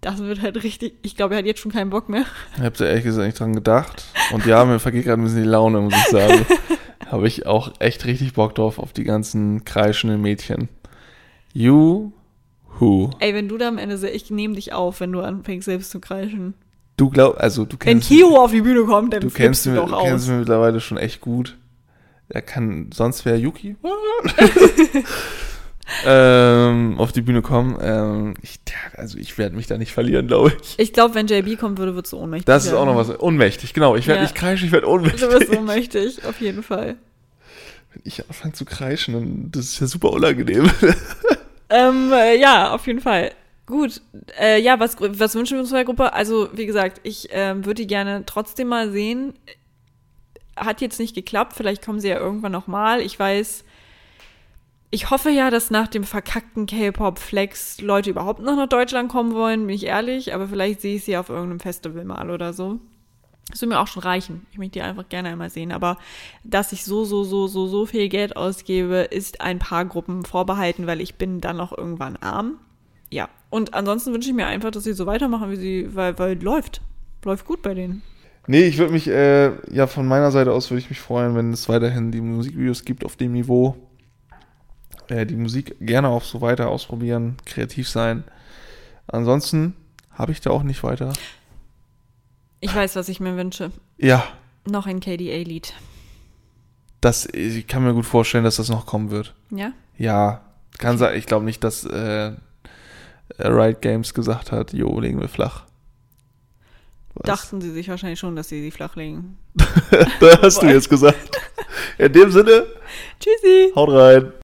Das wird halt richtig, ich glaube, er hat jetzt schon keinen Bock mehr. Ich habe da ehrlich gesagt nicht dran gedacht. Und ja, mir vergeht gerade ein bisschen die Laune, muss ich sagen. [LAUGHS] habe ich auch echt richtig Bock drauf, auf die ganzen kreischenden Mädchen. You, who? Ey, wenn du da am Ende, se- ich nehme dich auf, wenn du anfängst selbst zu kreischen. Du glaub, also du Wenn kennst, Kiro auf die Bühne kommt, dann du kennst, du mich, doch kennst aus. mich mittlerweile schon echt gut. Er kann, sonst wäre Yuki [LAUGHS] [LAUGHS] ähm, auf die Bühne kommen. Ähm, ich, also ich werde mich da nicht verlieren, glaube ich. Ich glaube, wenn JB kommen würde, würdest du ohnmächtig Das ist auch noch was. Ohnmächtig, genau. Ich werde Ja. nicht kreischen, ich werde Du ohnmächtig. wirst ohnmächtig, auf jeden Fall. Wenn ich anfange zu kreischen, dann das ist ja super unangenehm. [LAUGHS] Ähm, äh, ja, auf jeden Fall. Gut. Äh, ja, was, was wünschen wir uns von der Gruppe? Also, wie gesagt, ich ähm, würde die gerne trotzdem mal sehen. Hat jetzt nicht geklappt, vielleicht kommen sie ja irgendwann noch mal. Ich weiß, ich hoffe ja, dass nach dem verkackten K-Pop-Flex Leute überhaupt noch nach Deutschland kommen wollen, bin ich ehrlich. Aber vielleicht sehe ich sie auf irgendeinem Festival mal oder so. Das würde mir auch schon reichen. Ich möchte die einfach gerne einmal sehen. Aber dass ich so, so, so, so, so viel Geld ausgebe, ist ein paar Gruppen vorbehalten, weil ich bin dann noch irgendwann arm. Ja. Und ansonsten wünsche ich mir einfach, dass sie so weitermachen, wie sie, weil, weil läuft. Läuft gut bei denen. nee, ich würde mich, äh, ja, von meiner Seite aus würde ich mich freuen, wenn es weiterhin die Musikvideos gibt auf dem Niveau. Äh, die Musik gerne auch so weiter ausprobieren, kreativ sein. Ansonsten habe ich da auch nicht weiter. Ich weiß, was ich mir wünsche. Ja, Noch ein KDA-Lied. das, ich kann mir gut vorstellen, dass das noch kommen wird. Ja? Ja, kann sein. Ich glaube nicht, dass äh, Riot Games gesagt hat, jo, legen wir flach. Was? Dachten sie sich wahrscheinlich schon, dass sie sie flachlegen. [LAUGHS] da hast du jetzt gesagt. [LAUGHS] In dem Sinne, Tschüssi! haut rein.